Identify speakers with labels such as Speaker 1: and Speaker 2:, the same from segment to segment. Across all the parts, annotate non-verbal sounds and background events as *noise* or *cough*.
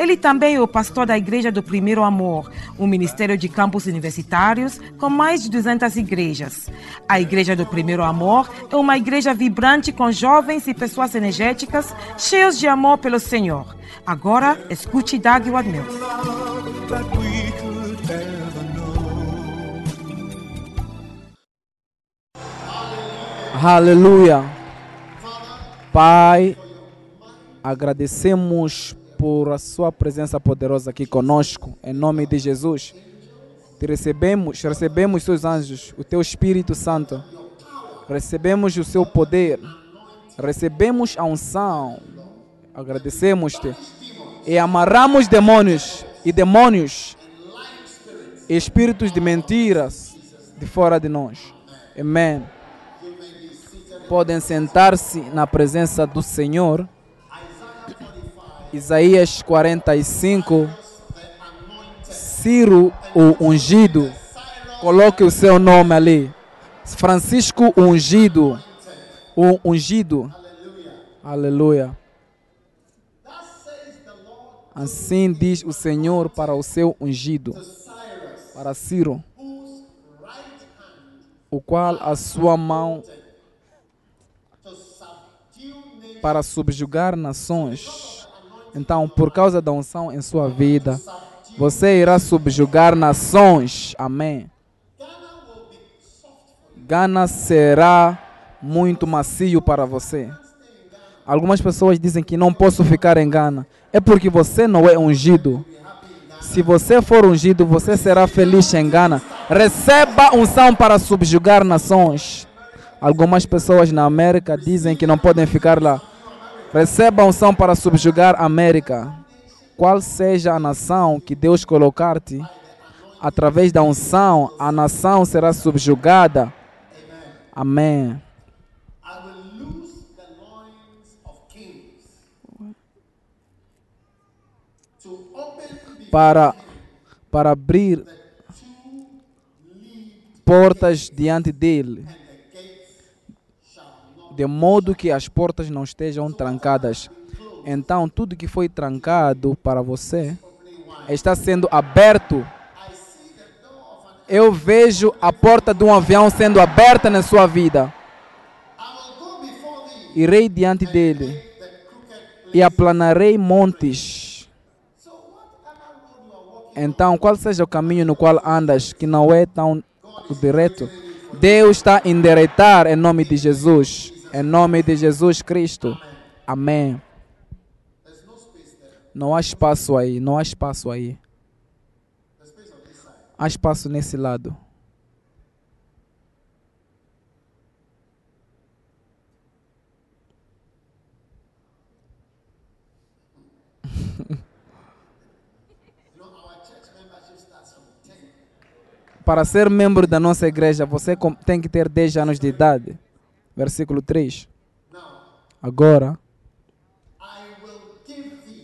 Speaker 1: Ele também é o pastor da Igreja do Primeiro Amor, um ministério de campos universitários com mais de 200 igrejas. A Igreja do Primeiro Amor é uma igreja vibrante com jovens e pessoas energéticas, cheios de amor pelo Senhor. Agora, escute Doug Wadmills.
Speaker 2: Aleluia. Pai, agradecemos por a sua presença poderosa aqui conosco, em nome de Jesus. Te recebemos, recebemos seus anjos, o teu Espírito Santo, recebemos o seu poder, recebemos a unção, agradecemos-te e amarramos demônios e demônios, espíritos de mentiras de fora de nós. Amém. Podem sentar-se na presença do Senhor. Isaías 45, Ciro o ungido, coloque o seu nome ali. Francisco ungido, o ungido. Aleluia. Assim diz o Senhor para o seu ungido, para Ciro, o qual a sua mão para subjugar nações então, por causa da unção em sua vida, você irá subjugar nações. Amém. Gana será muito macio para você. Algumas pessoas dizem que não posso ficar em Gana. É porque você não é ungido. Se você for ungido, você será feliz em Gana. Receba unção para subjugar nações. Algumas pessoas na América dizem que não podem ficar lá. Receba a unção para subjugar a América. Qual seja a nação que Deus colocar-te, através da unção, a nação será subjugada. Amém. Para, para abrir portas diante dele de modo que as portas não estejam trancadas. Então, tudo que foi trancado para você está sendo aberto. Eu vejo a porta de um avião sendo aberta na sua vida. Irei diante dele e aplanarei montes. Então, qual seja o caminho no qual andas, que não é tão direto, Deus está a endireitar em nome de Jesus. Em nome de Jesus Cristo. Amém. Não há espaço aí, não há espaço aí. Há espaço nesse lado. *laughs* Para ser membro da nossa igreja, você tem que ter 10 anos de idade. Versículo 3. Agora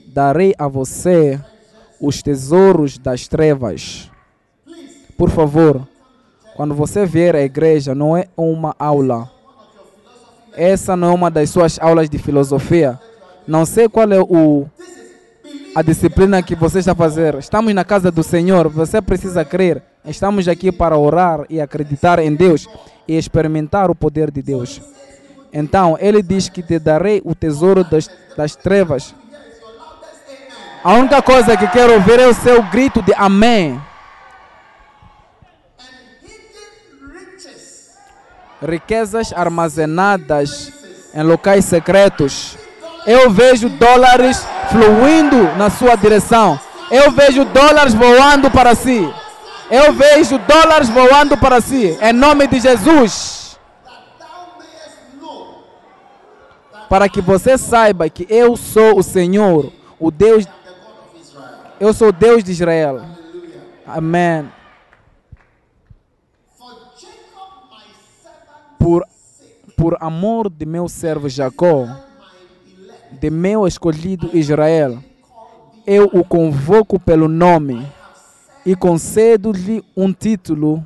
Speaker 2: darei a você os tesouros das trevas. Por favor, quando você vier à igreja, não é uma aula. Essa não é uma das suas aulas de filosofia. Não sei qual é o, a disciplina que você está fazendo. Estamos na casa do Senhor, você precisa crer. Estamos aqui para orar e acreditar em Deus e experimentar o poder de Deus. Então, ele diz que te darei o tesouro das, das trevas. A única coisa que quero ouvir é o seu grito de amém. Riquezas armazenadas em locais secretos. Eu vejo dólares fluindo na sua direção. Eu vejo dólares voando para si. Eu vejo dólares voando para si. Em nome de Jesus. Para que você saiba que eu sou o Senhor, o Deus. Eu sou o Deus de Israel. Amém. Por por amor de meu servo Jacó, de meu escolhido Israel, eu o convoco pelo nome e concedo-lhe um título,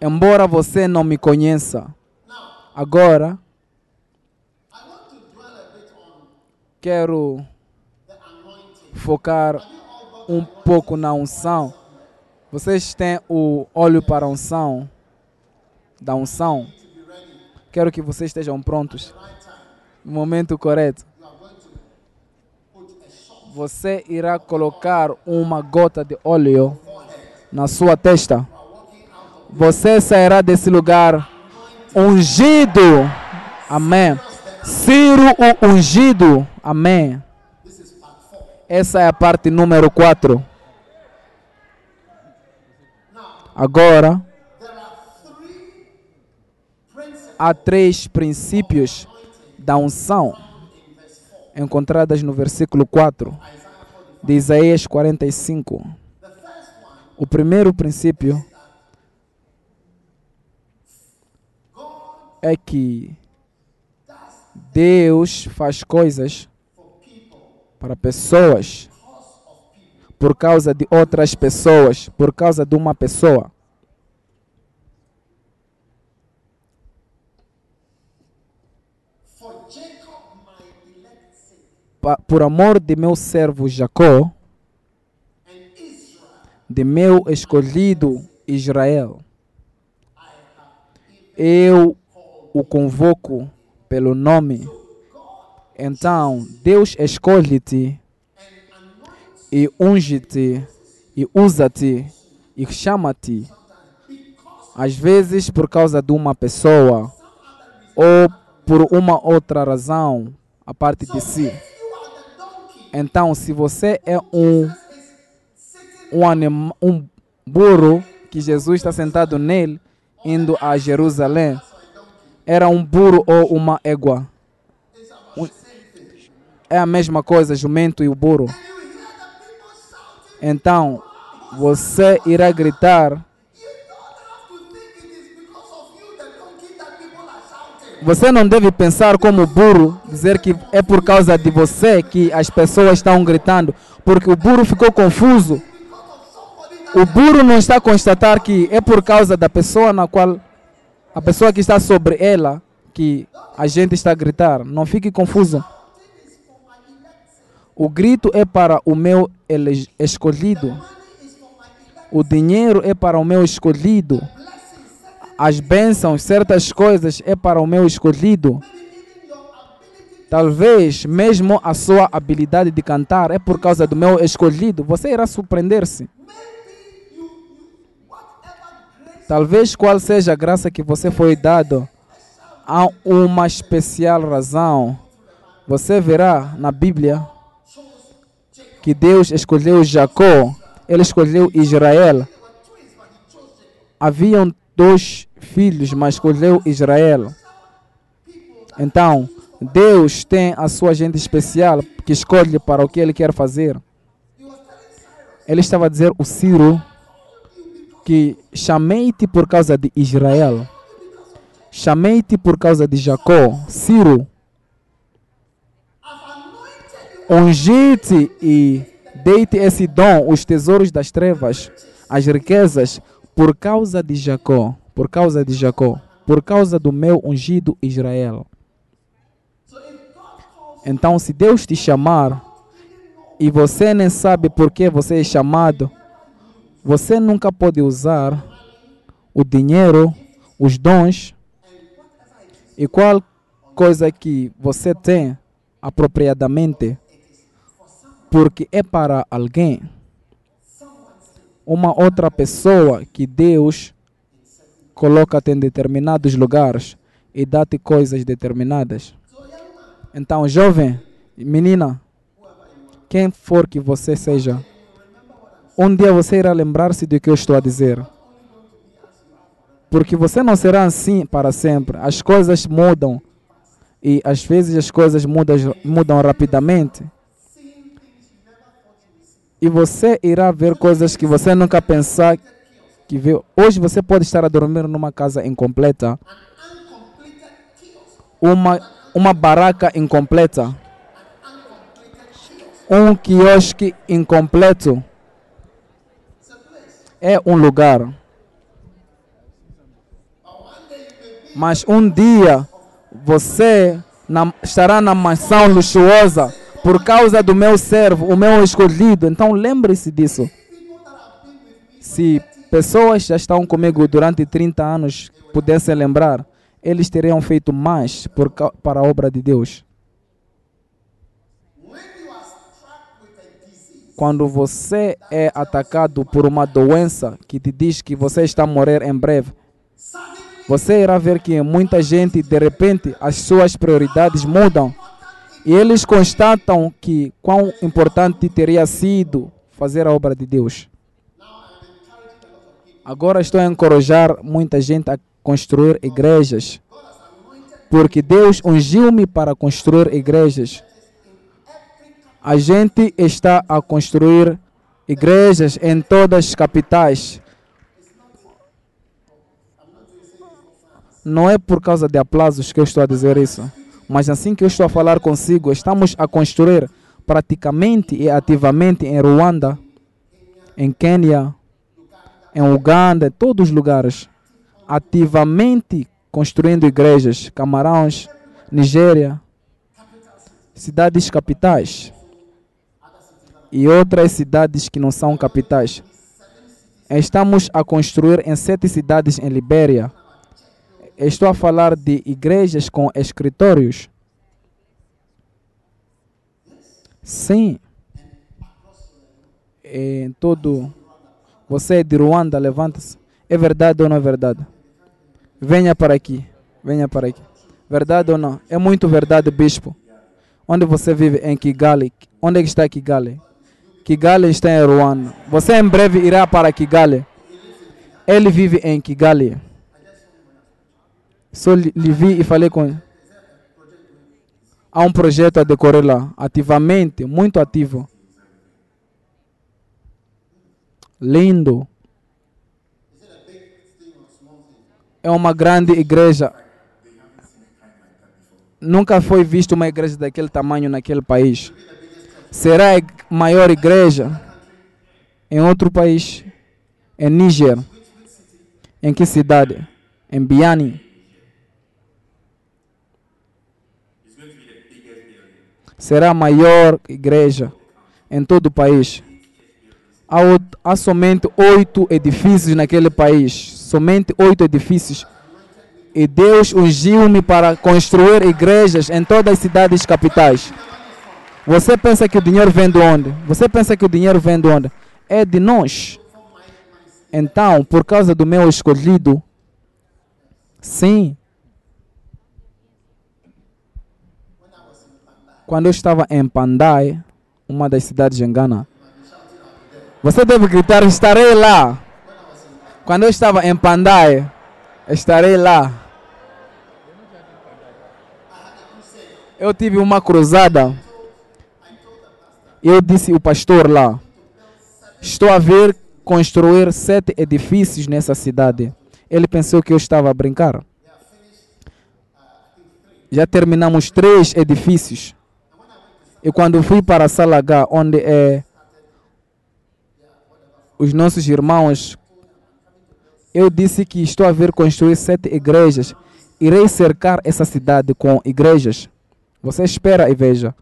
Speaker 2: embora você não me conheça. Agora, quero focar um pouco na unção. Vocês têm o óleo para unção, da unção. Quero que vocês estejam prontos no momento correto. Você irá colocar uma gota de óleo na sua testa. Você sairá desse lugar ungido. Amém. Ciro o ungido. Amém. Essa é a parte número 4. Agora, há três princípios da unção encontradas no versículo 4 de Isaías 45. O primeiro princípio é que Deus faz coisas para pessoas por causa de outras pessoas, por causa de uma pessoa. Por amor de meu servo Jacó, de meu escolhido Israel, eu o convoco pelo nome. Então, Deus escolhe-te e unge-te e usa-te e chama-te. Às vezes por causa de uma pessoa ou por uma outra razão a parte de si. Então, se você é um um, um burro que Jesus está sentado nele, indo a Jerusalém, era um burro ou uma égua. É a mesma coisa, jumento e o burro. Então, você irá gritar. Você não deve pensar como burro, dizer que é por causa de você que as pessoas estão gritando, porque o burro ficou confuso. O burro não está a constatar que é por causa da pessoa na qual a pessoa que está sobre ela que a gente está a gritar. Não fique confuso. O grito é para o meu escolhido. O dinheiro é para o meu escolhido. As bênçãos, certas coisas é para o meu escolhido. Talvez mesmo a sua habilidade de cantar é por causa do meu escolhido. Você irá surpreender-se. Talvez qual seja a graça que você foi dado, há uma especial razão. Você verá na Bíblia que Deus escolheu Jacó, ele escolheu Israel. Haviam dois filhos, mas escolheu Israel. Então, Deus tem a sua gente especial que escolhe para o que ele quer fazer. Ele estava a dizer o Ciro que chamei-te por causa de Israel, chamei-te por causa de Jacó, Ciro, ungi-te e dei-te esse dom, os tesouros das trevas, as riquezas, por causa de Jacó, por causa de Jacó, por causa do meu ungido Israel. Então, se Deus te chamar e você nem sabe por que você é chamado, você nunca pode usar o dinheiro, os dons e qual coisa que você tem apropriadamente, porque é para alguém, uma outra pessoa que Deus coloca-te em determinados lugares e dá-te coisas determinadas. Então, jovem, menina, quem for que você seja, um dia você irá lembrar-se do que eu estou a dizer. Porque você não será assim para sempre. As coisas mudam. E às vezes as coisas mudam, mudam rapidamente. E você irá ver coisas que você nunca pensar que viu. Hoje você pode estar a dormir numa casa incompleta. uma, uma barraca incompleta, um quiosque incompleto. É um lugar. Mas um dia você na- estará na mansão luxuosa por causa do meu servo, o meu escolhido. Então lembre-se disso. Se pessoas já estão comigo durante 30 anos pudessem lembrar, eles teriam feito mais por, para a obra de Deus. Quando você é atacado por uma doença que te diz que você está a morrer em breve, você irá ver que muita gente, de repente, as suas prioridades mudam e eles constatam que quão importante teria sido fazer a obra de Deus. Agora estou a encorajar muita gente a construir igrejas, porque Deus ungiu-me para construir igrejas. A gente está a construir igrejas em todas as capitais. Não é por causa de aplausos que eu estou a dizer isso, mas assim que eu estou a falar consigo, estamos a construir praticamente e ativamente em Ruanda, em Quênia, em Uganda, em todos os lugares, ativamente construindo igrejas, Camarões, Nigéria, cidades capitais e outras cidades que não são capitais. Estamos a construir em sete cidades em Libéria. Estou a falar de igrejas com escritórios. Sim. Em todo. Você é de Ruanda, levanta-se. É verdade ou não é verdade? Venha para aqui. Venha para aqui. Verdade ou não? É muito verdade, bispo. Onde você vive? Em Kigali. Onde é está Kigali? Kigali está em Ruanda. Você em breve irá para Kigali. Ele vive em Kigali. Só lhe vi e falei com ele. Há um projeto a decorrer lá, ativamente, muito ativo. Lindo. É uma grande igreja. Nunca foi visto uma igreja daquele tamanho naquele país. Será a maior igreja em outro país? Em Níger. Em que cidade? Em Biani. Será a maior igreja em todo o país. Há, somente oito edifícios naquele país. Somente oito edifícios. E Deus ungiu-me para construir igrejas em todas as cidades capitais. Você pensa que o dinheiro vem de onde? Você pensa que o dinheiro vem de onde? É de nós. Então, por causa do meu escolhido, sim. Quando eu estava em Pandai, uma das cidades em Ghana, você deve gritar: estarei lá. Quando eu estava em Pandai, estarei lá. Eu tive uma cruzada. Eu disse o pastor lá: Estou a ver construir sete edifícios nessa cidade. Ele pensou que eu estava a brincar. Já terminamos três edifícios. E quando fui para a sala H, onde é os nossos irmãos, eu disse que estou a ver construir sete igrejas. Irei cercar essa cidade com igrejas. Você espera e veja.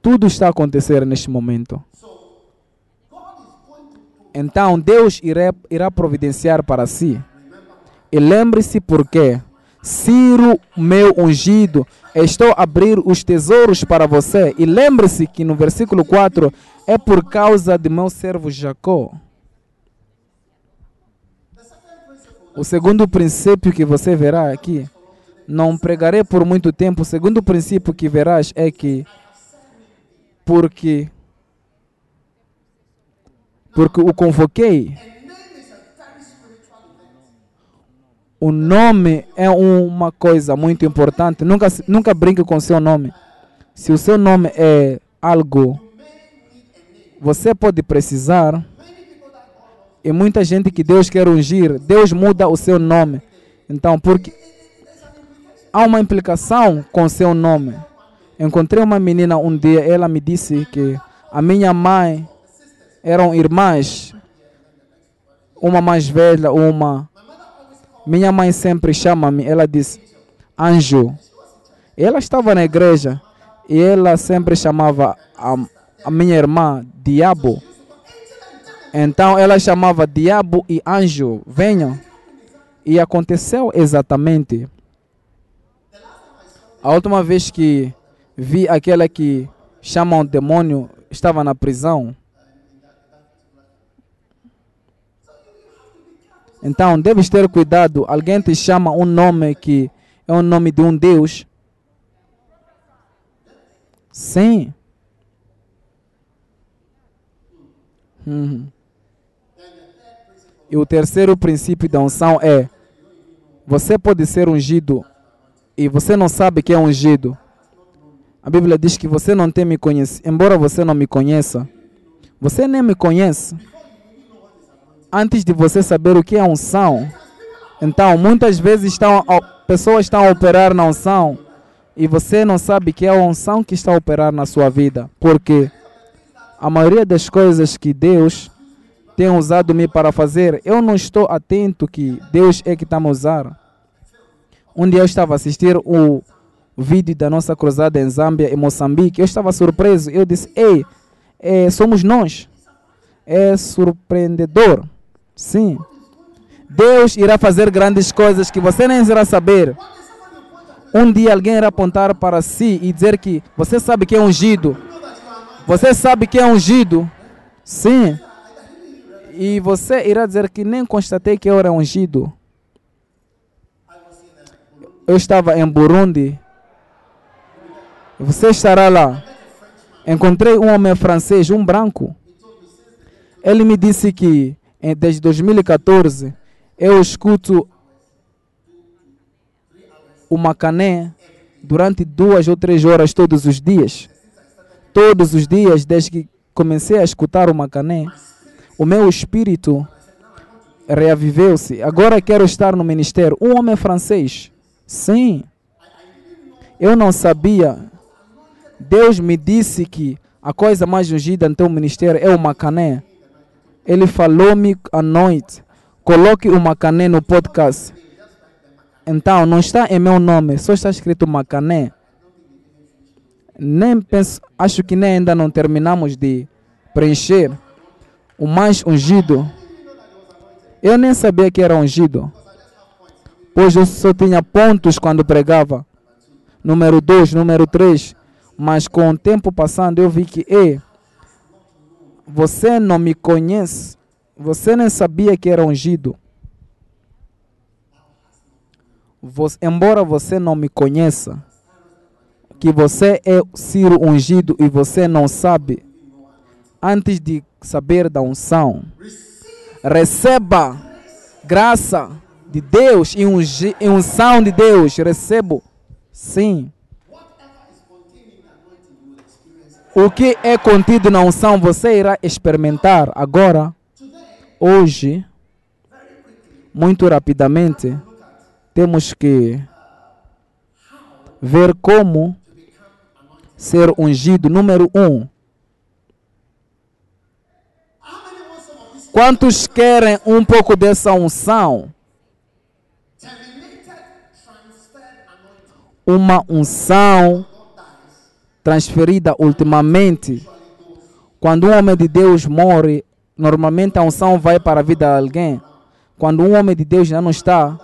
Speaker 2: Tudo está a acontecer neste momento. Então Deus irá, irá providenciar para si. E lembre-se porque Ciro, meu ungido, estou a abrir os tesouros para você. E lembre-se que no versículo 4 é por causa de meu servo Jacó. O segundo princípio que você verá aqui, não pregarei por muito tempo. O segundo princípio que verás é que porque porque o convoquei. O nome é uma coisa muito importante. Nunca nunca brinque com seu nome. Se o seu nome é algo, você pode precisar. E muita gente que Deus quer ungir, Deus muda o seu nome. Então, porque há uma implicação com seu nome. Encontrei uma menina um dia, ela me disse que a minha mãe eram irmãs, uma mais velha, uma. Minha mãe sempre chama-me, ela diz anjo. Ela estava na igreja e ela sempre chamava a, a minha irmã diabo. Então ela chamava diabo e anjo, venham. E aconteceu exatamente. A última vez que vi aquela que chamam demônio estava na prisão. Então, deves ter cuidado. Alguém te chama um nome que é o nome de um Deus. Sim. Uhum. E o terceiro princípio da unção é: você pode ser ungido e você não sabe que é ungido. A Bíblia diz que você não tem me conhecido, embora você não me conheça, você nem me conhece. Antes de você saber o que é unção, então muitas vezes estão, pessoas estão a operar na unção e você não sabe que é a unção que está a operar na sua vida, porque a maioria das coisas que Deus tem usado me para fazer, eu não estou atento que Deus é que está me usar. Um dia eu estava a assistir o vídeo da nossa cruzada em Zâmbia e Moçambique. Eu estava surpreso. Eu disse: Ei, é, somos nós. É surpreendedor. Sim. Deus irá fazer grandes coisas que você nem irá saber. Um dia alguém irá apontar para si e dizer que você sabe que é ungido. Você sabe que é ungido. Sim. E você irá dizer que nem constatei que eu era ungido. Eu estava em Burundi. Você estará lá. Encontrei um homem francês, um branco. Ele me disse que desde 2014 eu escuto o macané durante duas ou três horas todos os dias. Todos os dias, desde que comecei a escutar o macané, o meu espírito reaviveu-se. Agora quero estar no ministério. Um homem francês. Sim. Eu não sabia. Deus me disse que a coisa mais ungida no teu ministério é o macané. Ele falou-me à noite. Coloque o macané no podcast. Então, não está em meu nome, só está escrito macané. Nem penso, acho que nem ainda não terminamos de preencher o mais ungido. Eu nem sabia que era ungido pois eu só tinha pontos quando pregava. Número 2, número 3. Mas com o tempo passando eu vi que, ei, você não me conhece, você nem sabia que era ungido. Você, embora você não me conheça, que você é Ciro ungido e você não sabe, antes de saber da unção, receba graça de Deus e, unção de Deus, recebo. Sim. O que é contido na unção você irá experimentar agora, hoje, muito rapidamente. Temos que ver como ser ungido. Número um. Quantos querem um pouco dessa unção? uma unção transferida ultimamente. Quando um homem de Deus morre, normalmente a unção vai para a vida de alguém. Quando um homem de Deus já não está,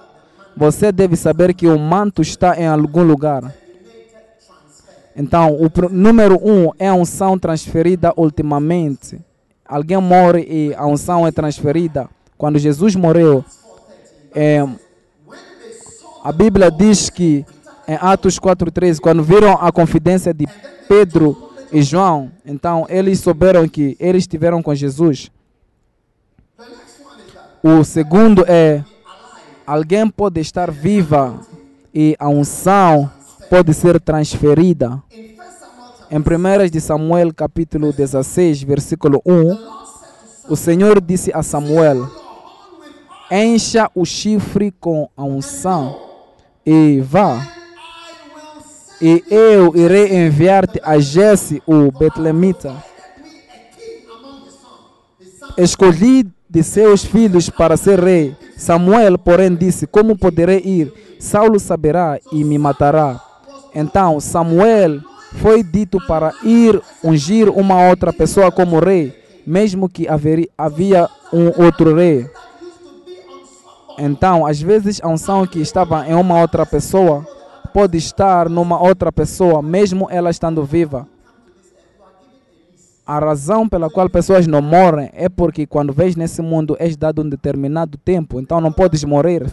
Speaker 2: você deve saber que o manto está em algum lugar. Então, o número um é a unção transferida ultimamente. Alguém morre e a unção é transferida. Quando Jesus morreu, é, a Bíblia diz que em Atos 4,13, quando viram a confidência de Pedro e João, então eles souberam que eles estiveram com Jesus. O segundo é: alguém pode estar viva e a unção pode ser transferida. Em 1 de Samuel, capítulo 16, versículo 1, o Senhor disse a Samuel: Encha o chifre com a unção e vá E eu irei enviar-te a Jesse, o Betlemita. Escolhi de seus filhos para ser rei. Samuel, porém, disse: Como poderei ir? Saulo saberá e me matará. Então Samuel foi dito para ir ungir uma outra pessoa como rei, mesmo que havia um outro rei. Então, às vezes, a unção que estava em uma outra pessoa pode estar numa outra pessoa, mesmo ela estando viva. A razão pela qual pessoas não morrem é porque quando vês nesse mundo és dado um determinado tempo, então não podes morrer.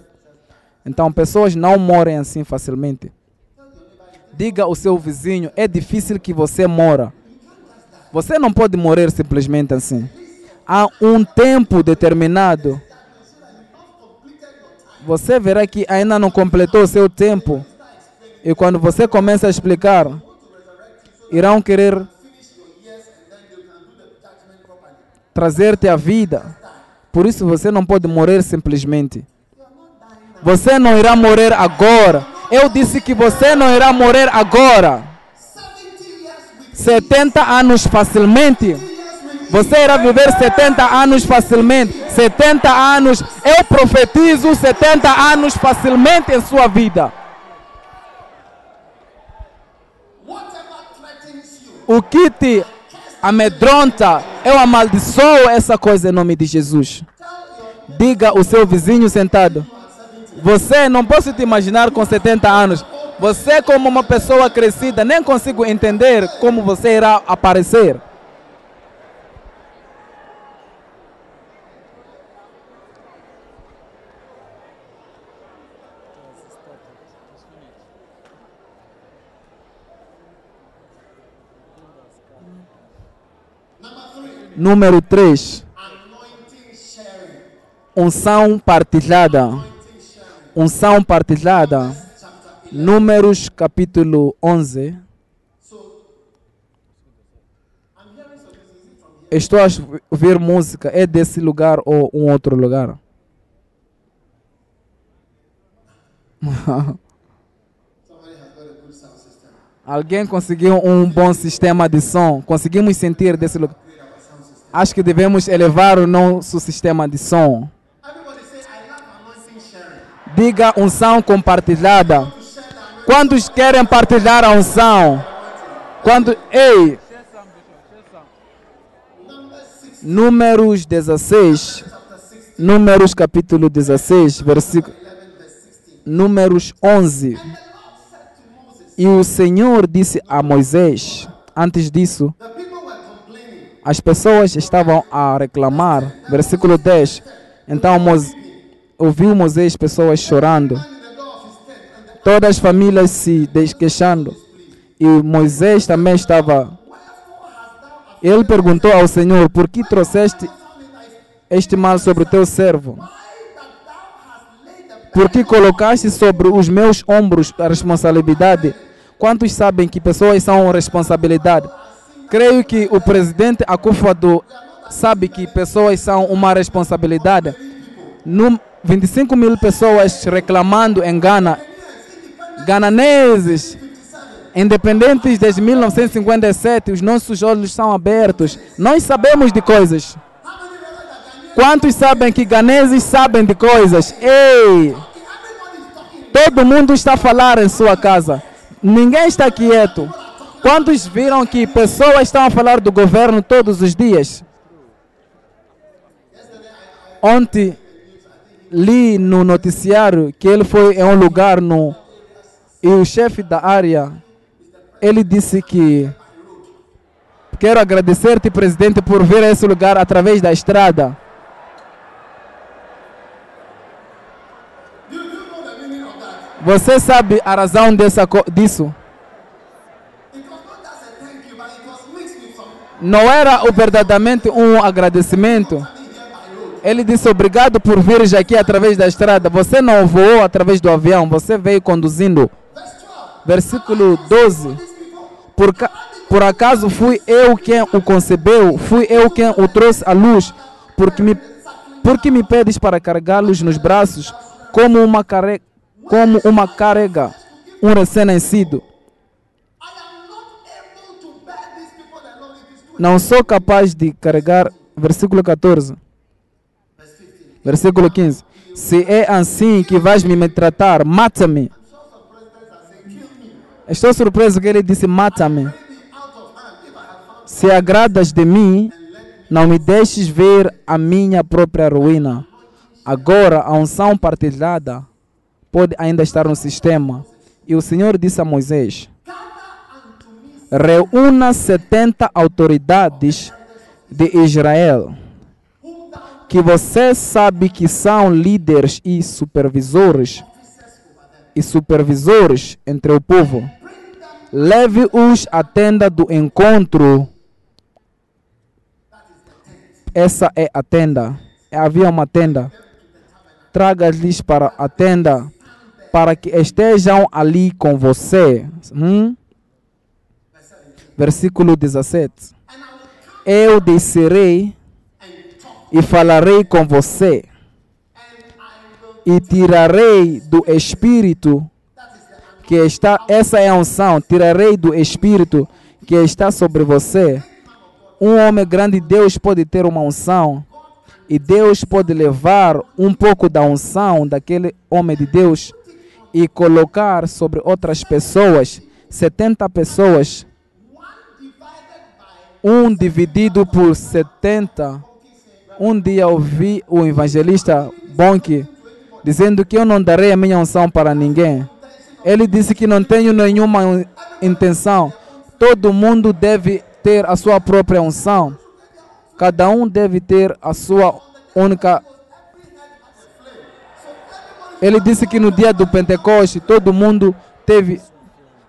Speaker 2: Então pessoas não morrem assim facilmente. Diga ao seu vizinho, é difícil que você mora. Você não pode morrer simplesmente assim. Há um tempo determinado. Você verá que ainda não completou o seu tempo. E quando você começa a explicar, irão querer trazer-te a vida. Por isso você não pode morrer simplesmente. Você não irá morrer agora. Eu disse que você não irá morrer agora. 70 anos facilmente. Você irá viver 70 anos facilmente. 70 anos. Eu profetizo 70 anos facilmente em sua vida. O que te amedronta, eu amaldiçoo essa coisa em nome de Jesus. Diga o seu vizinho sentado. Você não posso te imaginar com 70 anos. Você como uma pessoa crescida, nem consigo entender como você irá aparecer. Número 3. Unção partilhada. Unção partilhada. Números capítulo 11. Estou a ouvir música. É desse lugar ou um outro lugar? *laughs* Alguém conseguiu um bom sistema de som? Conseguimos sentir desse lugar? Acho que devemos elevar o nosso sistema de som. Diga unção compartilhada. Quantos querem partilhar a unção? Quando, ei, Números 16, Números capítulo 16, versículo, Números 11. E o Senhor disse a Moisés, antes disso, as pessoas estavam a reclamar. Versículo 10. Então ouviu Moisés pessoas chorando. Todas as famílias se queixando. E Moisés também estava. Ele perguntou ao Senhor: Por que trouxeste este mal sobre o teu servo? Por que colocaste sobre os meus ombros a responsabilidade? Quantos sabem que pessoas são responsabilidade? Creio que o presidente Akufo-Addo sabe que pessoas são uma responsabilidade. No 25 mil pessoas reclamando em Gana, gananeses, independentes desde 1957, os nossos olhos são abertos. Nós sabemos de coisas. Quantos sabem que ganeses sabem de coisas? Ei! Todo mundo está a falar em sua casa. Ninguém está quieto. Quantos viram que pessoas estão a falar do governo todos os dias? Ontem li no noticiário que ele foi em um lugar no e o chefe da área ele disse que quero agradecer-te presidente por vir a esse lugar através da estrada. Você sabe a razão dessa, disso? Não era verdadeiramente um agradecimento. Ele disse obrigado por vir aqui através da estrada. Você não voou através do avião, você veio conduzindo. Versículo 12. Por, por acaso fui eu quem o concebeu, fui eu quem o trouxe à luz, porque me, porque me pedes para carregá-los nos braços como uma, care, como uma carrega um recém-nascido. Não sou capaz de carregar. Versículo 14. Versículo 15. Se é assim que vais me tratar, mata-me. Estou surpreso que ele disse: mata-me. Se agradas de mim, não me deixes ver a minha própria ruína. Agora, a unção partilhada pode ainda estar no sistema. E o Senhor disse a Moisés: Reúna 70 autoridades de Israel, que você sabe que são líderes e supervisores e supervisores entre o povo. Leve-os à tenda do encontro. Essa é a tenda. Havia uma tenda. Traga-lhes para a tenda, para que estejam ali com você. Hum? Versículo 17. Eu descerei e falarei com você, e tirarei do espírito que está, essa é a unção, tirarei do espírito que está sobre você. Um homem grande, Deus pode ter uma unção, e Deus pode levar um pouco da unção daquele homem de Deus e colocar sobre outras pessoas, 70 pessoas, um dividido por 70. Um dia ouvi o evangelista Bonk dizendo que eu não darei a minha unção para ninguém. Ele disse que não tenho nenhuma intenção. Todo mundo deve ter a sua própria unção. Cada um deve ter a sua única. Ele disse que no dia do Pentecoste todo mundo teve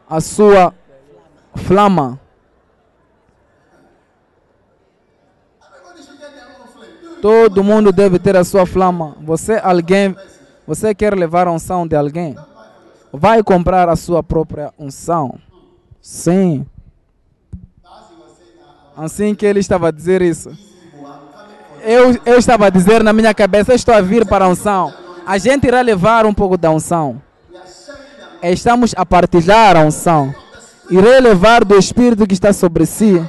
Speaker 2: a sua flama. Todo mundo deve ter a sua flama. Você alguém, você quer levar a unção de alguém? Vai comprar a sua própria unção. Sim. Assim que ele estava a dizer isso. Eu, eu estava a dizer na minha cabeça, estou a vir para a unção. A gente irá levar um pouco da unção. Estamos a partilhar a unção. Irei levar do Espírito que está sobre si.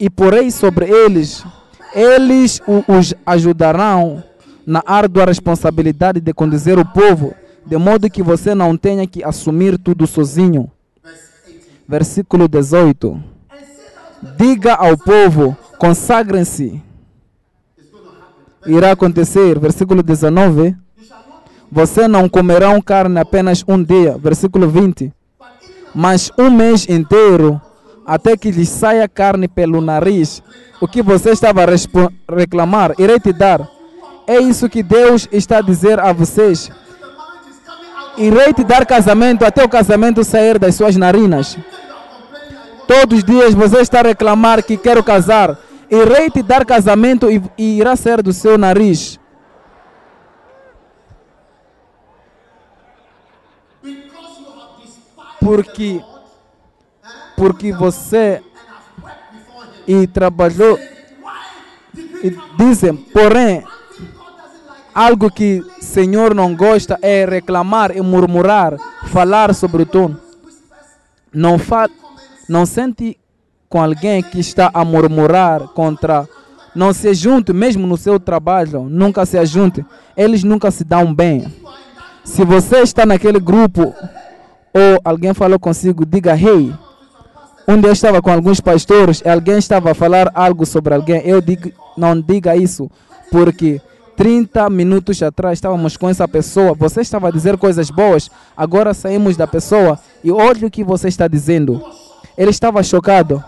Speaker 2: E porei sobre eles. Eles os ajudarão na árdua responsabilidade de conduzir o povo, de modo que você não tenha que assumir tudo sozinho. Versículo 18. Diga ao povo: consagrem-se. Irá acontecer. Versículo 19. Você não comerão carne apenas um dia. Versículo 20. Mas um mês inteiro, até que lhes saia carne pelo nariz. O que você estava a reclamar, irei te dar. É isso que Deus está a dizer a vocês. Irei te dar casamento até o casamento sair das suas narinas. Todos os dias você está a reclamar que quero casar. Irei te dar casamento e, e irá sair do seu nariz. Porque, porque você e trabalhou e dizem, porém, algo que o Senhor não gosta é reclamar e murmurar, falar sobre o tom. Não, fa não sente com alguém que está a murmurar contra. Não se junte, mesmo no seu trabalho, nunca se junte. Eles nunca se dão bem. Se você está naquele grupo ou alguém falou consigo, diga hey. Onde eu estava com alguns pastores, alguém estava a falar algo sobre alguém. Eu digo, não diga isso, porque 30 minutos atrás estávamos com essa pessoa, você estava a dizer coisas boas, agora saímos da pessoa e olha o que você está dizendo. Ele estava chocado.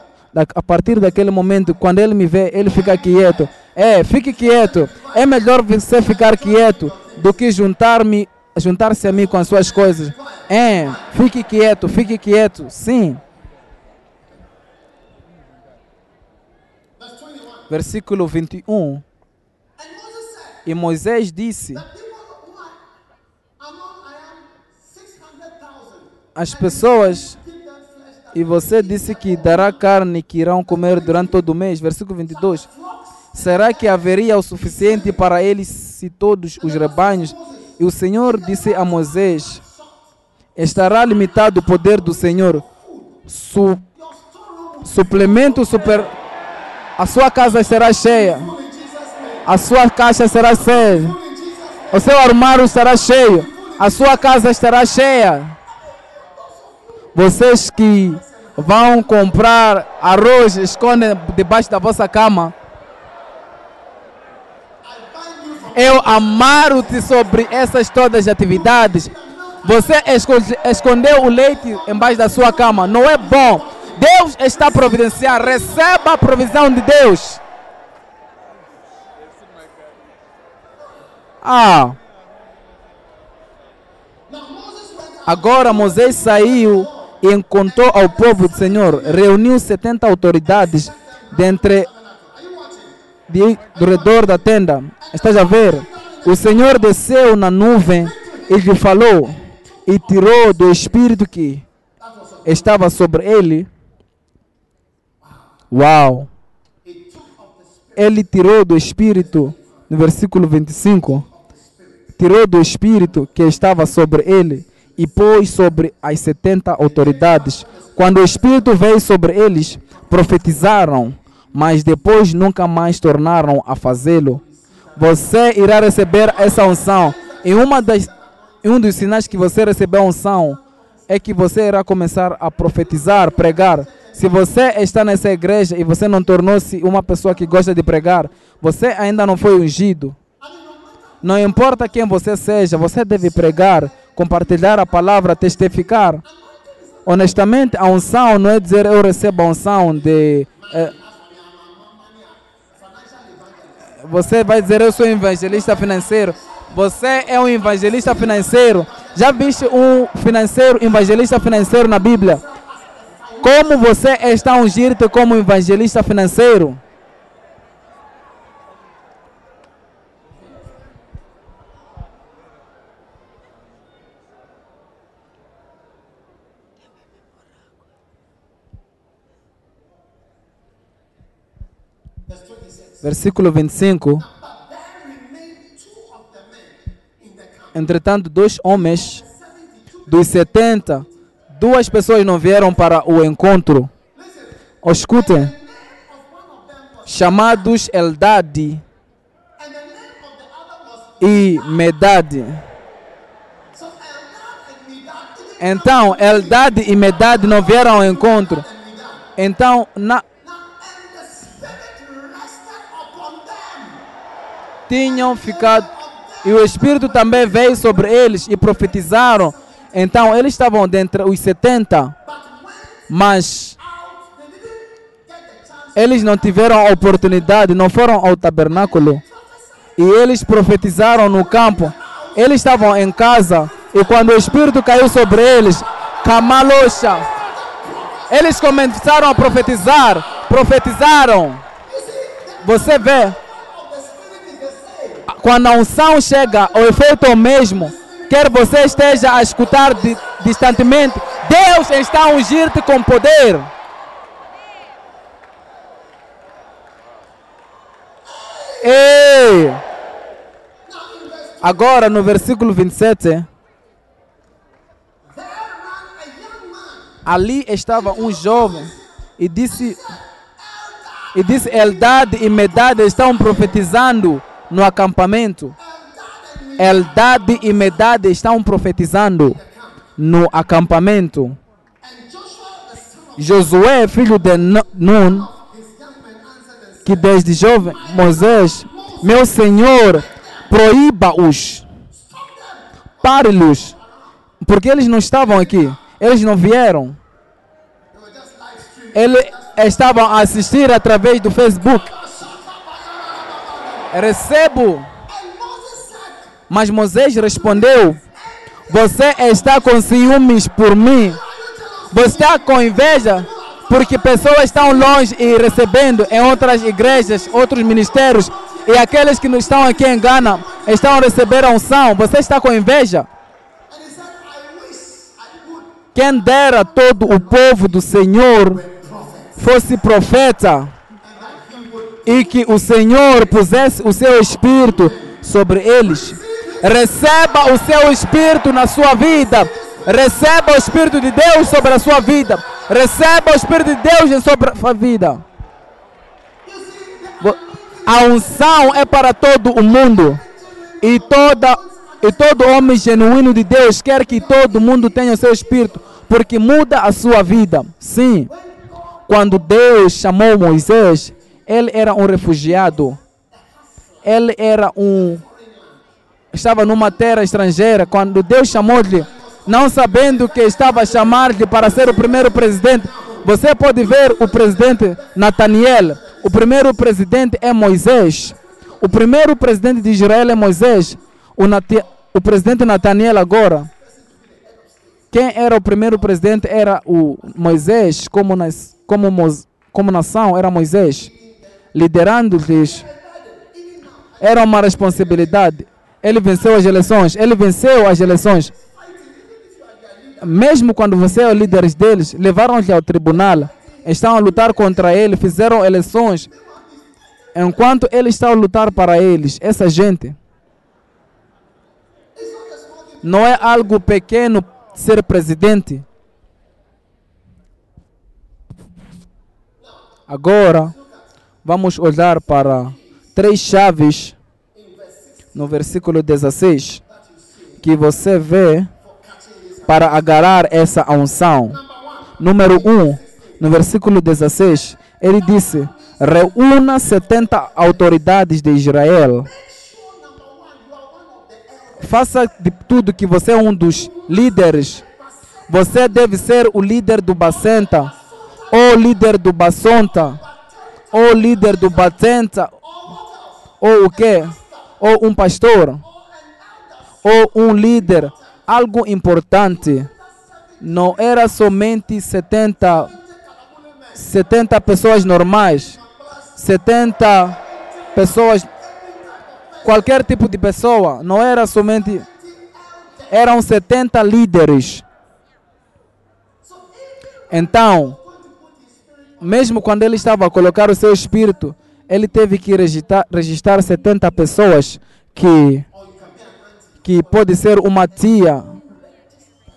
Speaker 2: A partir daquele momento, quando ele me vê, ele fica quieto. É, fique quieto. É melhor você ficar quieto do que juntar-me, juntar-se a mim com as suas coisas. É, fique quieto, fique quieto. Sim. Versículo 21. E Moisés disse: As pessoas, e você disse que dará carne que irão comer durante todo o mês. Versículo 22. Será que haveria o suficiente para eles e todos os rebanhos? E o Senhor disse a Moisés: Estará limitado o poder do Senhor. Su suplemento super. A sua casa será cheia. A sua caixa será cheia. O seu armário estará cheio. A sua casa estará cheia. Vocês que vão comprar arroz, escondem debaixo da vossa cama. Eu amaro-te sobre essas todas as atividades. Você esco- escondeu o leite embaixo da sua cama. Não é bom. Deus está a providenciar. Receba a provisão de Deus. Ah. Agora Moisés saiu e encontrou ao povo do Senhor. Reuniu 70 autoridades dentre de, do redor da tenda. Estás a ver? O Senhor desceu na nuvem e lhe falou e tirou do espírito que estava sobre ele. Uau! Ele tirou do espírito, no versículo 25, tirou do espírito que estava sobre ele e pôs sobre as 70 autoridades. Quando o espírito veio sobre eles, profetizaram, mas depois nunca mais tornaram a fazê-lo. Você irá receber essa unção. E uma das, um dos sinais que você recebeu a unção é que você irá começar a profetizar, pregar. Se você está nessa igreja e você não tornou-se uma pessoa que gosta de pregar, você ainda não foi ungido. Não importa quem você seja, você deve pregar, compartilhar a palavra, testificar. Honestamente, a unção não é dizer eu recebo a unção de. eh, você vai dizer eu sou evangelista financeiro. Você é um evangelista financeiro. Já viste um financeiro, evangelista financeiro na Bíblia? Como você está a ungir-te como evangelista financeiro? Versículo 25. Entretanto, dois homens dos 70, duas pessoas não vieram para o encontro. Escutem, chamados Eldade e Medade. Então, Eldade e Medade não vieram ao encontro. Então, na, tinham ficado e o Espírito também veio sobre eles e profetizaram. Então eles estavam dentre os 70, mas eles não tiveram oportunidade, não foram ao tabernáculo e eles profetizaram no campo. Eles estavam em casa e quando o Espírito caiu sobre eles, Kamalosha, eles começaram a profetizar, profetizaram. Você vê, quando a unção chega, o efeito é o mesmo. Quer você esteja a escutar di- distantemente, Deus está a ungir-te com poder. Ei! Agora no versículo 27, ali estava um jovem e disse e disse Eldade e Medade estão profetizando no acampamento. Eldade e Medade estão profetizando no acampamento. Josué, filho de Nu- Nun, que desde jovem, Moisés, meu senhor, proíba-os, pare-los, porque eles não estavam aqui, eles não vieram. Eles estavam a assistir através do Facebook. Recebo. Mas Moisés respondeu: Você está com ciúmes por mim. Você está com inveja porque pessoas estão longe e recebendo em outras igrejas, outros ministérios. E aqueles que não estão aqui em Gana estão a receber a unção. Você está com inveja? Quem dera todo o povo do Senhor fosse profeta e que o Senhor pusesse o seu espírito sobre eles. Receba o seu espírito na sua vida. Receba o espírito de Deus sobre a sua vida. Receba o Espírito de Deus em sua vida. A unção é para todo o mundo. E, toda, e todo homem genuíno de Deus quer que todo mundo tenha o seu Espírito, porque muda a sua vida. Sim. Quando Deus chamou Moisés, ele era um refugiado. Ele era um. Estava numa terra estrangeira. Quando Deus chamou-lhe, não sabendo que estava a chamar-lhe para ser o primeiro presidente, você pode ver o presidente Nathaniel. O primeiro presidente é Moisés. O primeiro presidente de Israel é Moisés. O, Nati o presidente Nathaniel agora. Quem era o primeiro presidente era o Moisés, como, nas, como, como nação era Moisés. Liderando-lhes era uma responsabilidade. Ele venceu as eleições. Ele venceu as eleições. Mesmo quando você é o líder deles, levaram-lhe ao tribunal estão a lutar contra ele, fizeram eleições. Enquanto ele está a lutar para eles, essa gente não é algo pequeno ser presidente. Agora, vamos olhar para três chaves no versículo 16 que você vê para agarrar essa unção. Número 1, um, no versículo 16, ele disse: reúna 70 autoridades de Israel. Faça de tudo que você é um dos líderes. Você deve ser o líder do Bacenta, ou líder do Bassonta, ou líder do Batenta, ou o quê? Ou um pastor, ou um líder. Algo importante. Não era somente 70 70 pessoas normais, 70 pessoas, qualquer tipo de pessoa, não era somente, eram 70 líderes. Então, mesmo quando ele estava a colocar o seu espírito, ele teve que registrar, registrar 70 pessoas que, que pode ser uma tia,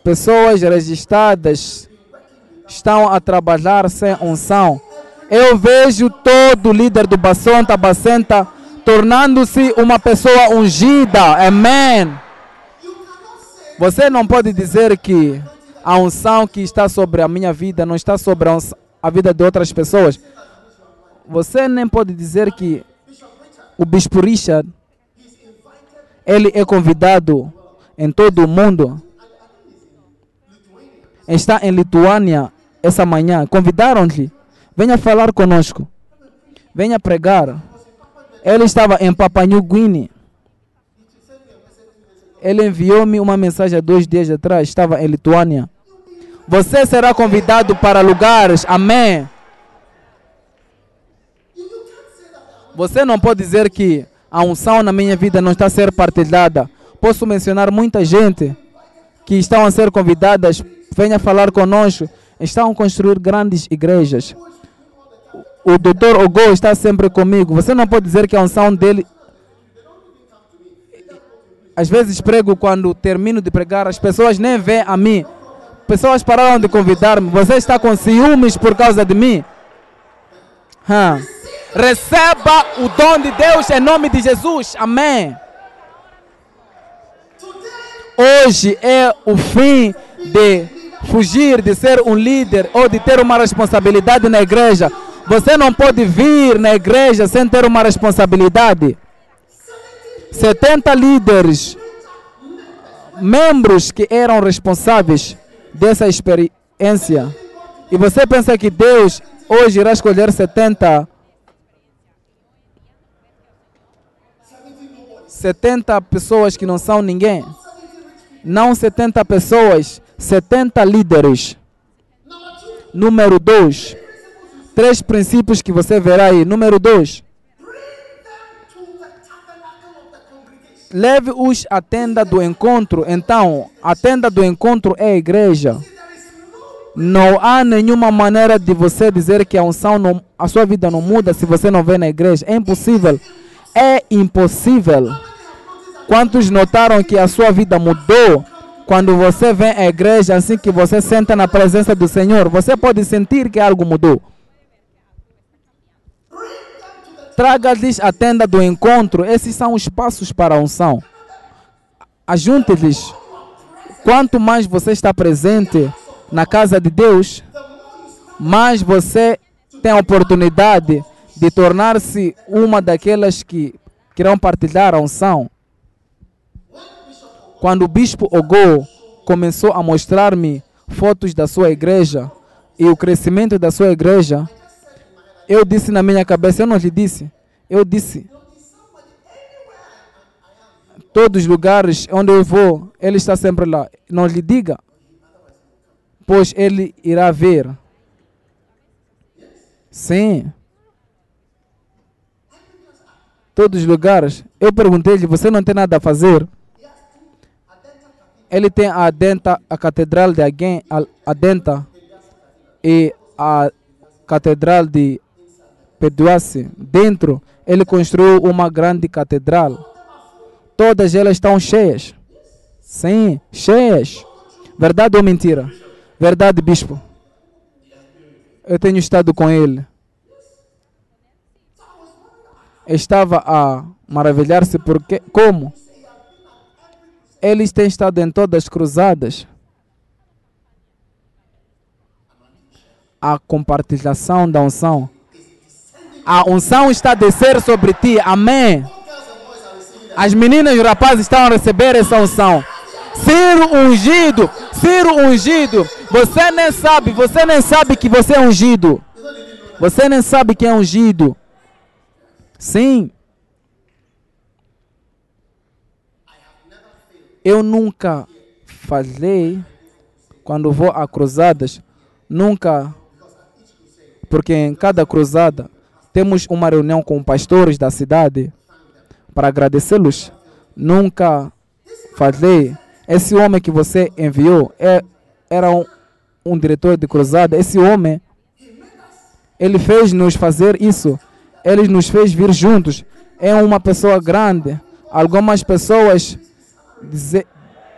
Speaker 2: pessoas registradas estão a trabalhar sem unção. Eu vejo todo líder do Bassonta, Bacenta, tornando-se uma pessoa ungida. Amém. Você não pode dizer que a unção que está sobre a minha vida não está sobre a vida de outras pessoas. Você nem pode dizer que o Bispo Richard ele é convidado em todo o mundo. Está em Lituânia essa manhã, convidaram-lhe, venha falar conosco, venha pregar. Ele estava em Papua New Guinea. Ele enviou-me uma mensagem há dois dias atrás, estava em Lituânia. Você será convidado para lugares, amém. Você não pode dizer que a unção na minha vida não está a ser partilhada. Posso mencionar muita gente que estão a ser convidadas, venha falar conosco estão a construir grandes igrejas. O doutor Ogo está sempre comigo. Você não pode dizer que a unção dele. Às vezes prego quando termino de pregar, as pessoas nem vêm a mim. Pessoas pararam de convidar-me. Você está com ciúmes por causa de mim? Hum. Receba o dom de Deus em nome de Jesus. Amém. Hoje é o fim de fugir de ser um líder ou de ter uma responsabilidade na igreja. Você não pode vir na igreja sem ter uma responsabilidade. 70 líderes, membros que eram responsáveis dessa experiência. E você pensa que Deus hoje irá escolher 70 70 pessoas que não são ninguém. Não 70 pessoas 70 líderes. Número 2. Três princípios que você verá aí. Número 2. Leve-os à tenda do encontro. Então, a tenda do encontro é a igreja. Não há nenhuma maneira de você dizer que a unção, não, a sua vida não muda se você não vem na igreja. É impossível. É impossível. Quantos notaram que a sua vida mudou Quando você vem à igreja, assim que você senta na presença do Senhor, você pode sentir que algo mudou. Traga-lhes a tenda do encontro. Esses são os passos para a unção. Ajunte-lhes. Quanto mais você está presente na casa de Deus, mais você tem a oportunidade de tornar-se uma daquelas que querão partilhar a unção. Quando o bispo Ogô começou a mostrar-me fotos da sua igreja e o crescimento da sua igreja, eu disse na minha cabeça, eu não lhe disse, eu disse, todos os lugares onde eu vou, ele está sempre lá. Não lhe diga, pois ele irá ver. Sim. Todos os lugares. Eu perguntei-lhe, você não tem nada a fazer? Ele tem a a Catedral de Alguém, a Denta e a Catedral de Peduace. Dentro, ele construiu uma grande catedral. Todas elas estão cheias. Sim, cheias. Verdade ou mentira? Verdade, bispo. Eu tenho estado com ele. Estava a maravilhar-se porque como eles têm estado em todas as cruzadas. A compartilhação da unção. A unção está a descer sobre ti. Amém. As meninas e os rapazes estão a receber essa unção. Ciro ungido, Ciro ungido. Você nem sabe, você nem sabe que você é ungido. Você nem sabe que é ungido. Sim. Eu nunca falei quando vou a cruzadas, nunca, porque em cada cruzada temos uma reunião com pastores da cidade para agradecê-los. Nunca falei, esse homem que você enviou é, era um, um diretor de cruzada. Esse homem, ele fez nos fazer isso. Ele nos fez vir juntos. É uma pessoa grande. Algumas pessoas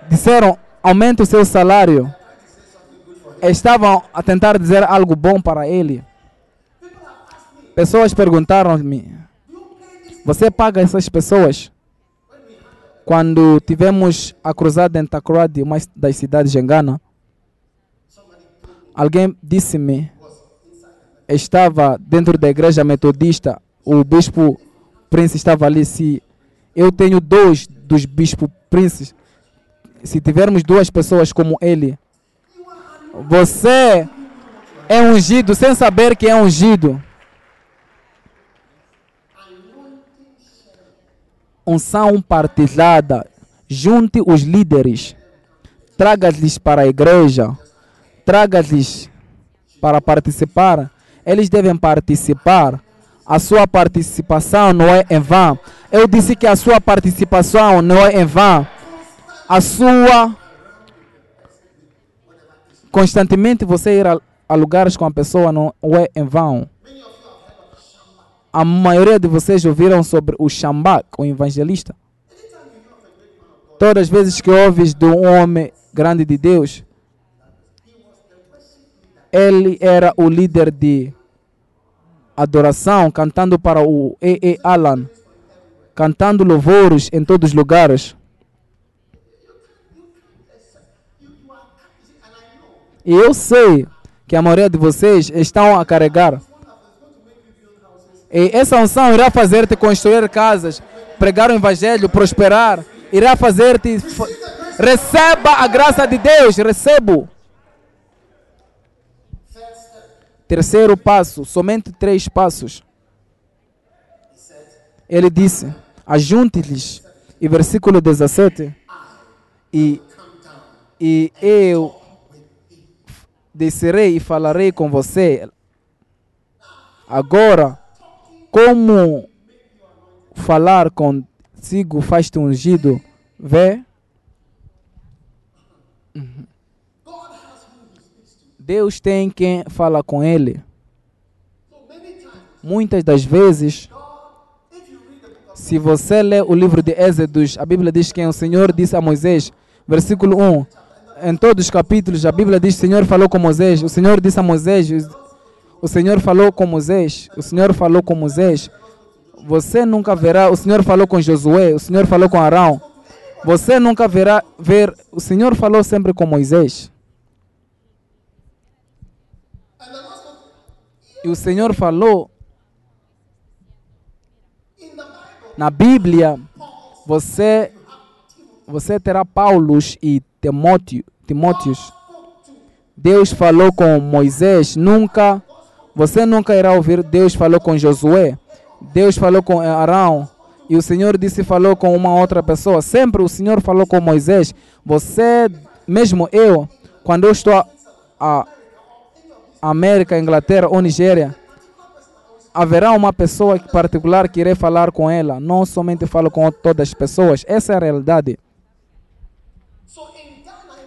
Speaker 2: disseram aumente o seu salário. Estavam a tentar dizer algo bom para ele. Pessoas perguntaram-me: Você paga essas pessoas? Quando tivemos a cruzada em Takoradi, uma das cidades de Engana, alguém disse-me: Estava dentro da igreja metodista, o bispo Prince estava ali. Se eu tenho dois dos bispos Princes, se tivermos duas pessoas como ele, você é ungido sem saber que é ungido. Unção partilhada. Junte os líderes. Traga-lhes para a igreja. Traga-lhes para participar. Eles devem participar. A sua participação não é em vão. Eu disse que a sua participação não é em vão. A sua. Constantemente você ir a, lugares com a pessoa não é em vão. A maioria de vocês ouviram sobre o Shambak, o evangelista. Todas as vezes que ouves de um homem grande de Deus, ele era o líder de adoração, cantando para o E.E. Alan, cantando louvores em todos os lugares. E eu sei que a maioria de vocês estão a carregar. E essa unção irá fazer-te construir casas, pregar o evangelho, prosperar. Irá fazer-te. Receba a graça de Deus, recebo. Terceiro passo, somente três passos. Ele disse: Ajunte-lhes. E versículo 17. E, e eu descerei e falarei com você. Agora, como falar consigo faz-te ungido, vê? Deus tem quem fala com ele. Muitas das vezes, se você lê o livro de Êxodos, a Bíblia diz que o Senhor disse a Moisés: versículo 1. Em todos os capítulos, a Bíblia diz: O Senhor falou com Moisés. O Senhor disse a Moisés: O Senhor falou com Moisés. O Senhor falou com Moisés. Você nunca verá. O Senhor falou com Josué. O Senhor falou com Arão. Você nunca verá ver. O Senhor falou sempre com Moisés. E o Senhor falou na Bíblia, você você terá Paulos e Timóteo, Timóteos. Deus falou com Moisés, nunca você nunca irá ouvir Deus falou com Josué. Deus falou com Arão e o Senhor disse falou com uma outra pessoa. Sempre o Senhor falou com Moisés. Você, mesmo eu, quando eu estou a, a América, Inglaterra ou Nigéria, haverá uma pessoa particular que irei falar com ela. Não somente falo com todas as pessoas. Essa é a realidade.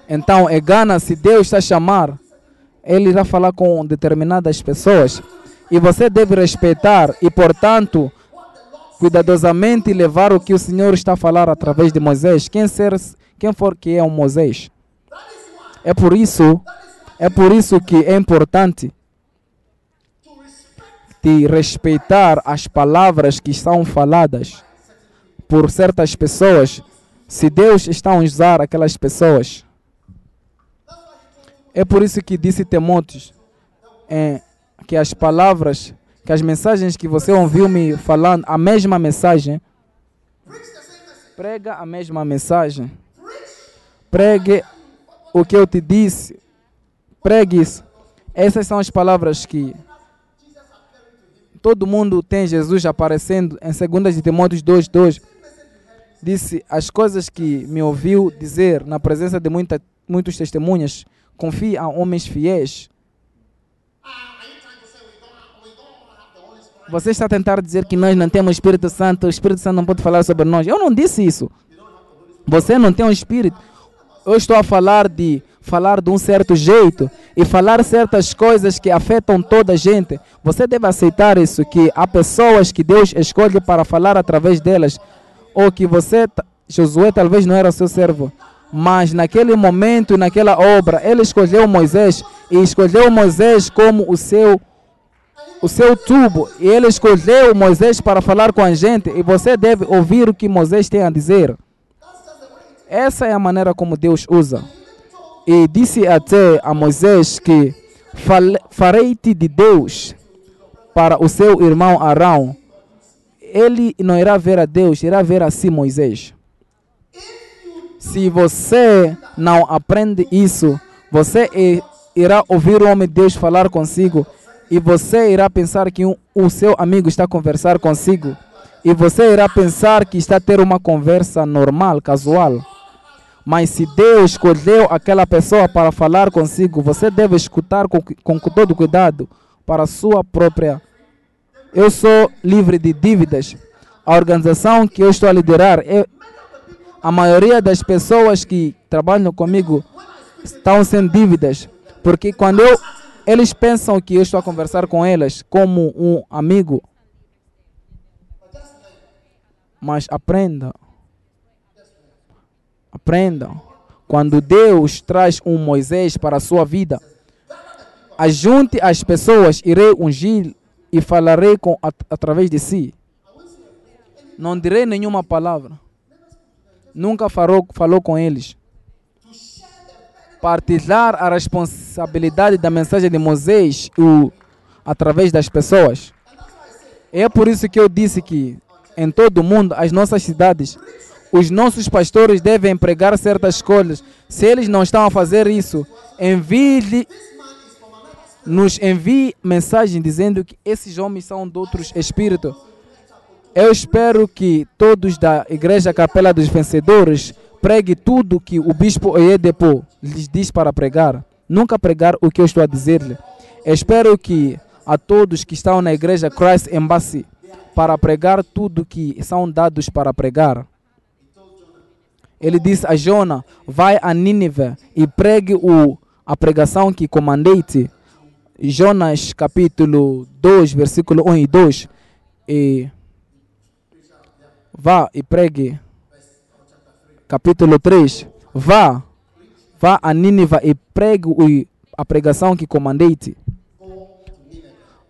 Speaker 2: Então, em Gana, se Deus está a chamar, Ele irá falar com determinadas pessoas. E você deve respeitar e, portanto, cuidadosamente levar o que o Senhor está a falar através de Moisés. Quem, ser, quem for que é um Moisés. É por isso, é por isso que é importante de respeitar as palavras que são faladas por certas pessoas, se Deus está a usar aquelas pessoas. É por isso que disse Timóteo é, que as palavras, que as mensagens que você ouviu me falando, a mesma mensagem, prega a mesma mensagem, pregue o que eu te disse, pregue isso. Essas são as palavras que todo mundo tem Jesus aparecendo em 2 de Timóteo 2,2. Disse as coisas que me ouviu dizer na presença de muita, muitos testemunhas. Confie a homens fiéis. Você está a tentar dizer que nós não temos Espírito Santo, o Espírito Santo não pode falar sobre nós. Eu não disse isso. Você não tem um Espírito. Eu estou a falar de falar de um certo jeito e falar certas coisas que afetam toda a gente. Você deve aceitar isso, que há pessoas que Deus escolhe para falar através delas, ou que você, Josué talvez não era seu servo, mas naquele momento, naquela obra, ele escolheu Moisés e escolheu Moisés como o seu o seu tubo e ele escolheu Moisés para falar com a gente e você deve ouvir o que Moisés tem a dizer. Essa é a maneira como Deus usa. E disse até a Moisés que farei-te de Deus para o seu irmão Arão. Ele não irá ver a Deus, irá ver a si Moisés. Se você não aprende isso, você irá ouvir o homem de Deus falar consigo e você irá pensar que o seu amigo está a conversar consigo e você irá pensar que está a ter uma conversa normal, casual. Mas se Deus escolheu aquela pessoa para falar consigo, você deve escutar com, com todo cuidado para a sua própria. Eu sou livre de dívidas. A organização que eu estou a liderar, é, a maioria das pessoas que trabalham comigo estão sem dívidas. Porque quando eu eles pensam que eu estou a conversar com elas como um amigo. Mas aprenda. Aprenda. Quando Deus traz um Moisés para a sua vida, ajunte as pessoas, irei ungir e falarei com, at, através de si. Não direi nenhuma palavra. Nunca falou, falou com eles partilhar a responsabilidade da mensagem de Moisés o, através das pessoas. É por isso que eu disse que em todo o mundo, as nossas cidades, os nossos pastores devem pregar certas coisas. Se eles não estão a fazer isso, envie nos envie mensagem dizendo que esses homens são de outros espíritos. Eu espero que todos da Igreja Capela dos Vencedores pregue tudo que o bispo Oyedepo lhes diz para pregar. Nunca pregar o que eu estou a dizer-lhe. Espero que a todos que estão na igreja Christ Embassy para pregar tudo que são dados para pregar. Ele disse a Jona: Vai a Nínive e pregue o, a pregação que comandei-te. Jonas capítulo 2, versículo 1 e 2. E vá e pregue capítulo 3, Vá, vá a Nínive e pregue o- a pregação que comandei-te.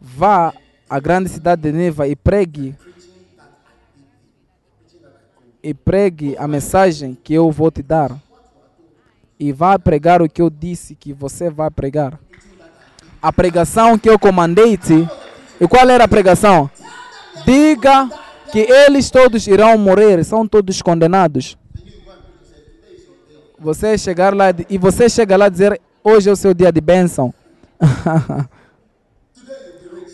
Speaker 2: Vá à grande cidade de Nínive e pregue e pregue a mensagem que eu vou te dar. E vá pregar o que eu disse que você vai pregar. A pregação que eu comandei-te. E qual era a pregação? Diga que eles todos irão morrer, são todos condenados. Você chegar lá e você chega lá dizer: Hoje é o seu dia de bênção. *laughs*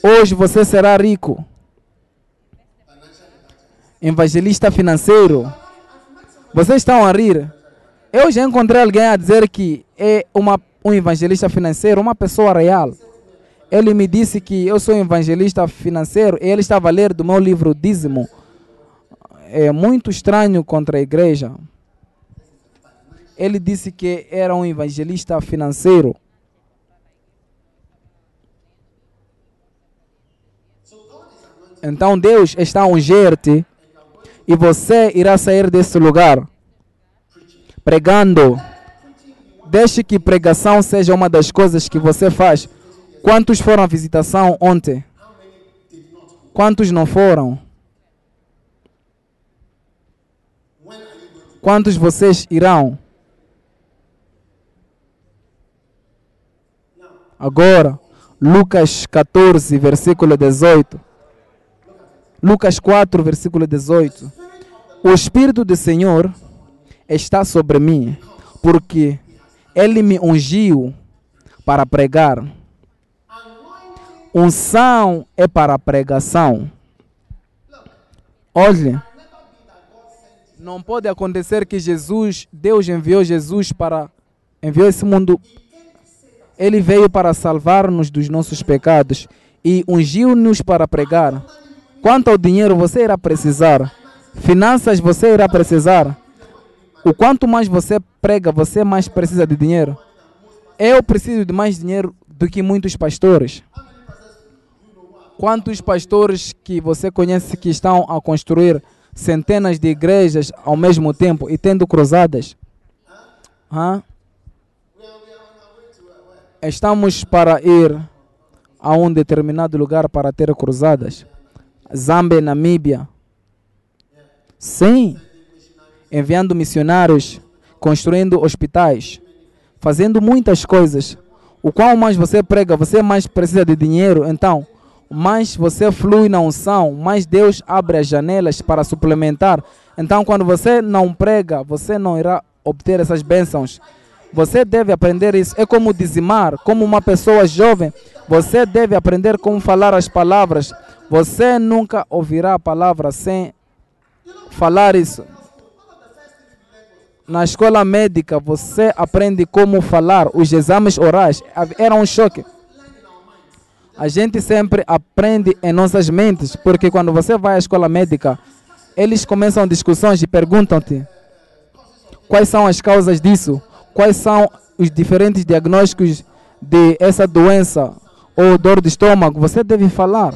Speaker 2: Hoje você será rico. Evangelista financeiro. Vocês estão a rir. Eu já encontrei alguém a dizer que é uma, um evangelista financeiro, uma pessoa real. Ele me disse que eu sou um evangelista financeiro e ele estava a ler do meu livro Dízimo. É muito estranho contra a igreja. Ele disse que era um evangelista financeiro. Então Deus está a ungir-te e você irá sair desse lugar pregando. Deixe que pregação seja uma das coisas que você faz. Quantos foram à visitação ontem? Quantos não foram? Quantos vocês irão? Agora, Lucas 14, versículo 18. Lucas 4, versículo 18. O Espírito do Senhor está sobre mim, porque Ele me ungiu para pregar. Unção é para pregação. Olhe, não pode acontecer que Jesus, Deus enviou Jesus para enviou esse mundo. Ele veio para salvar-nos dos nossos pecados e ungiu-nos para pregar. Quanto ao dinheiro você irá precisar? Finanças você irá precisar? O quanto mais você prega, você mais precisa de dinheiro. Eu preciso de mais dinheiro do que muitos pastores. Quantos pastores que você conhece que estão a construir centenas de igrejas ao mesmo tempo e tendo cruzadas? Hã? Estamos para ir a um determinado lugar para ter cruzadas. Zâmbia, Namíbia. Sim. Enviando missionários, construindo hospitais, fazendo muitas coisas. O qual mais você prega, você mais precisa de dinheiro. Então, mais você flui na unção, mais Deus abre as janelas para suplementar. Então, quando você não prega, você não irá obter essas bênçãos. Você deve aprender isso. É como dizimar, como uma pessoa jovem. Você deve aprender como falar as palavras. Você nunca ouvirá a palavra sem falar isso. Na escola médica, você aprende como falar. Os exames orais eram um choque. A gente sempre aprende em nossas mentes, porque quando você vai à escola médica, eles começam discussões e perguntam-te quais são as causas disso, quais são os diferentes diagnósticos de essa doença ou dor de estômago. Você deve falar.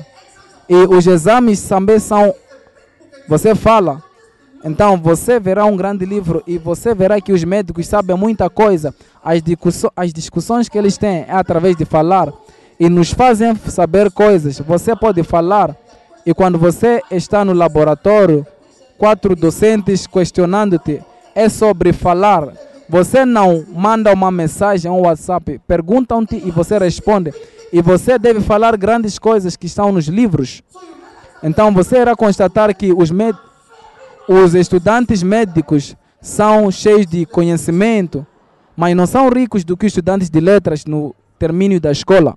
Speaker 2: E os exames também são. Você fala. Então você verá um grande livro e você verá que os médicos sabem muita coisa. As, as discussões que eles têm é através de falar e nos fazem saber coisas. Você pode falar e quando você está no laboratório, quatro docentes questionando-te é sobre falar. Você não manda uma mensagem um WhatsApp, perguntam-te e você responde. E você deve falar grandes coisas que estão nos livros. Então você irá constatar que os, os estudantes médicos são cheios de conhecimento, mas não são ricos do que os estudantes de letras no termínio da escola.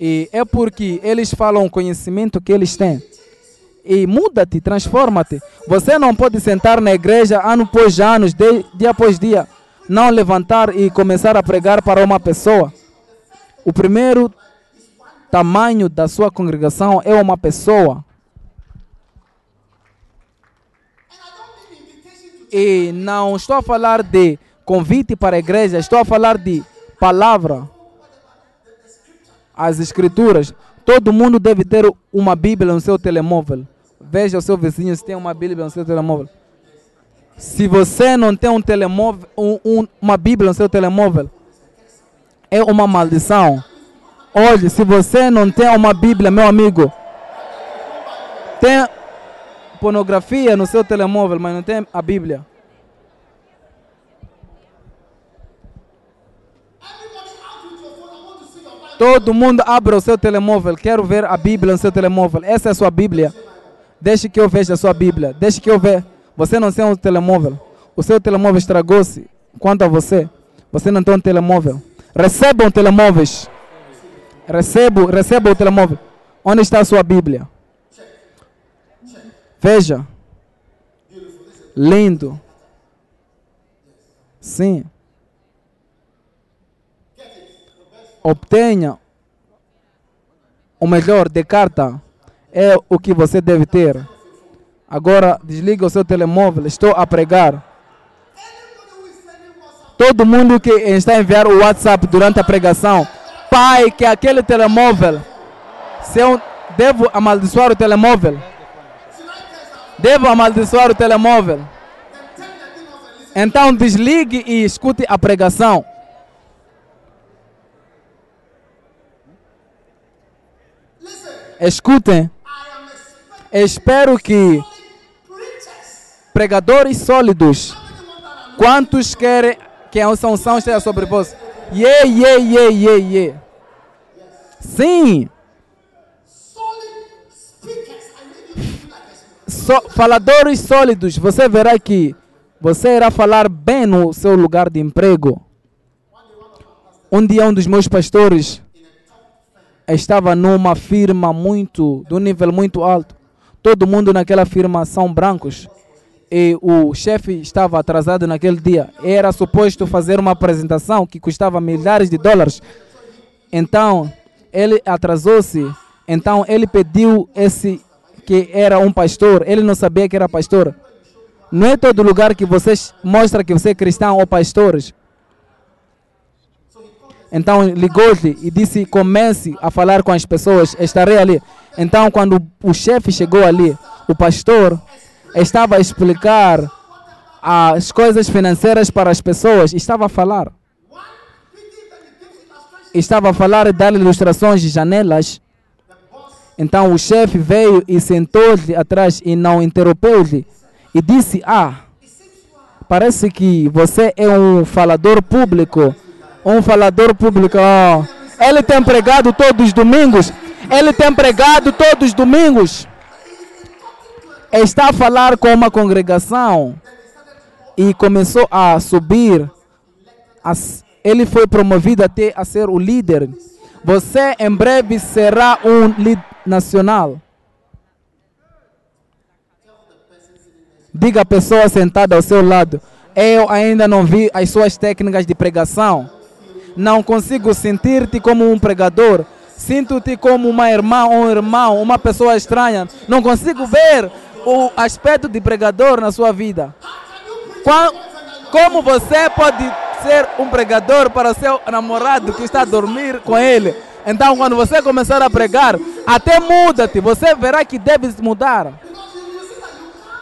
Speaker 2: E é porque eles falam o conhecimento que eles têm. E muda-te, transforma-te. Você não pode sentar na igreja ano após ano, dia após dia, não levantar e começar a pregar para uma pessoa. O primeiro tamanho da sua congregação é uma pessoa. E não estou a falar de convite para a igreja, estou a falar de palavra. As escrituras. Todo mundo deve ter uma Bíblia no seu telemóvel. Veja o seu vizinho se tem uma Bíblia no seu telemóvel. Se você não tem um telemóvel, um- um- uma Bíblia no seu telemóvel, é uma maldição. Olhe, se você não tem uma Bíblia, meu amigo, tem pornografia no seu telemóvel, mas não tem a Bíblia. Todo mundo abre o seu telemóvel. Quero ver a Bíblia no seu telemóvel. Essa é a sua Bíblia. Deixe que eu veja a sua Bíblia. Deixe que eu veja. Você não tem um telemóvel. O seu telemóvel estragou-se. Quanto a você, você não tem um telemóvel. Recebam telemóveis. Recebo, receba o telemóvel. Onde está a sua Bíblia? Veja. Lindo. Sim. Obtenha o melhor de carta. É o que você deve ter. Agora desliga o seu telemóvel. Estou a pregar. Todo mundo que está a enviar o WhatsApp durante a pregação, pai, que aquele telemóvel, se eu devo amaldiçoar o telemóvel, devo amaldiçoar o telemóvel. Então desligue e escute a pregação. Escutem. Espero que pregadores sólidos, quantos querem que a unção esteja sobre vós? Yeah, yeah, yeah, yeah, yeah. Sim. So, faladores sólidos, você verá que você irá falar bem no seu lugar de emprego. Um dia um dos meus pastores estava numa firma muito, de um nível muito alto. Todo mundo naquela firma são brancos. E o chefe estava atrasado naquele dia. Era suposto fazer uma apresentação que custava milhares de dólares. Então, ele atrasou-se. Então, ele pediu esse que era um pastor. Ele não sabia que era pastor. Não é todo lugar que você mostra que você é cristão ou pastores. Então ligou-lhe e disse: comece a falar com as pessoas, estarei ali. Então, quando o chefe chegou ali, o pastor estava a explicar as coisas financeiras para as pessoas, estava a falar. Estava a falar e dar ilustrações de janelas. Então o chefe veio e sentou-lhe atrás e não interrompeu-lhe e disse: Ah, parece que você é um falador público um falador público. ó. Ele tem pregado todos os domingos. Ele tem pregado todos os domingos. Está a falar com uma congregação e começou a subir. Ele foi promovido até a ser o líder. Você em breve será um líder nacional. Diga a pessoa sentada ao seu lado. Eu ainda não vi as suas técnicas de pregação. Não consigo sentir-te como um pregador. Sinto-te como uma irmã ou um irmão, uma pessoa estranha. Não consigo ver o aspecto de pregador na sua vida. Qua- Como você pode ser um pregador para seu namorado que está a dormir com ele? Então, quando você começar a pregar, até muda-te. Você verá que deve mudar.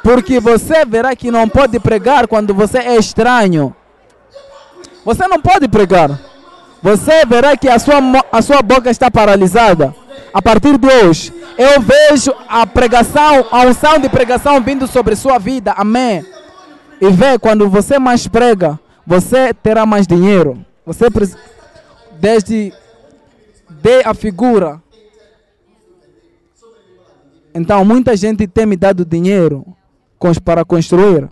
Speaker 2: Porque você verá que não pode pregar quando você é estranho. Você não pode pregar. Você verá que a sua, a sua boca está paralisada. A partir de hoje, eu vejo a pregação, a unção de pregação vindo sobre sua vida. Amém. E vê, quando você mais prega, você terá mais dinheiro. Você. Desde. Dê a figura. Então, muita gente tem me dado dinheiro para construir.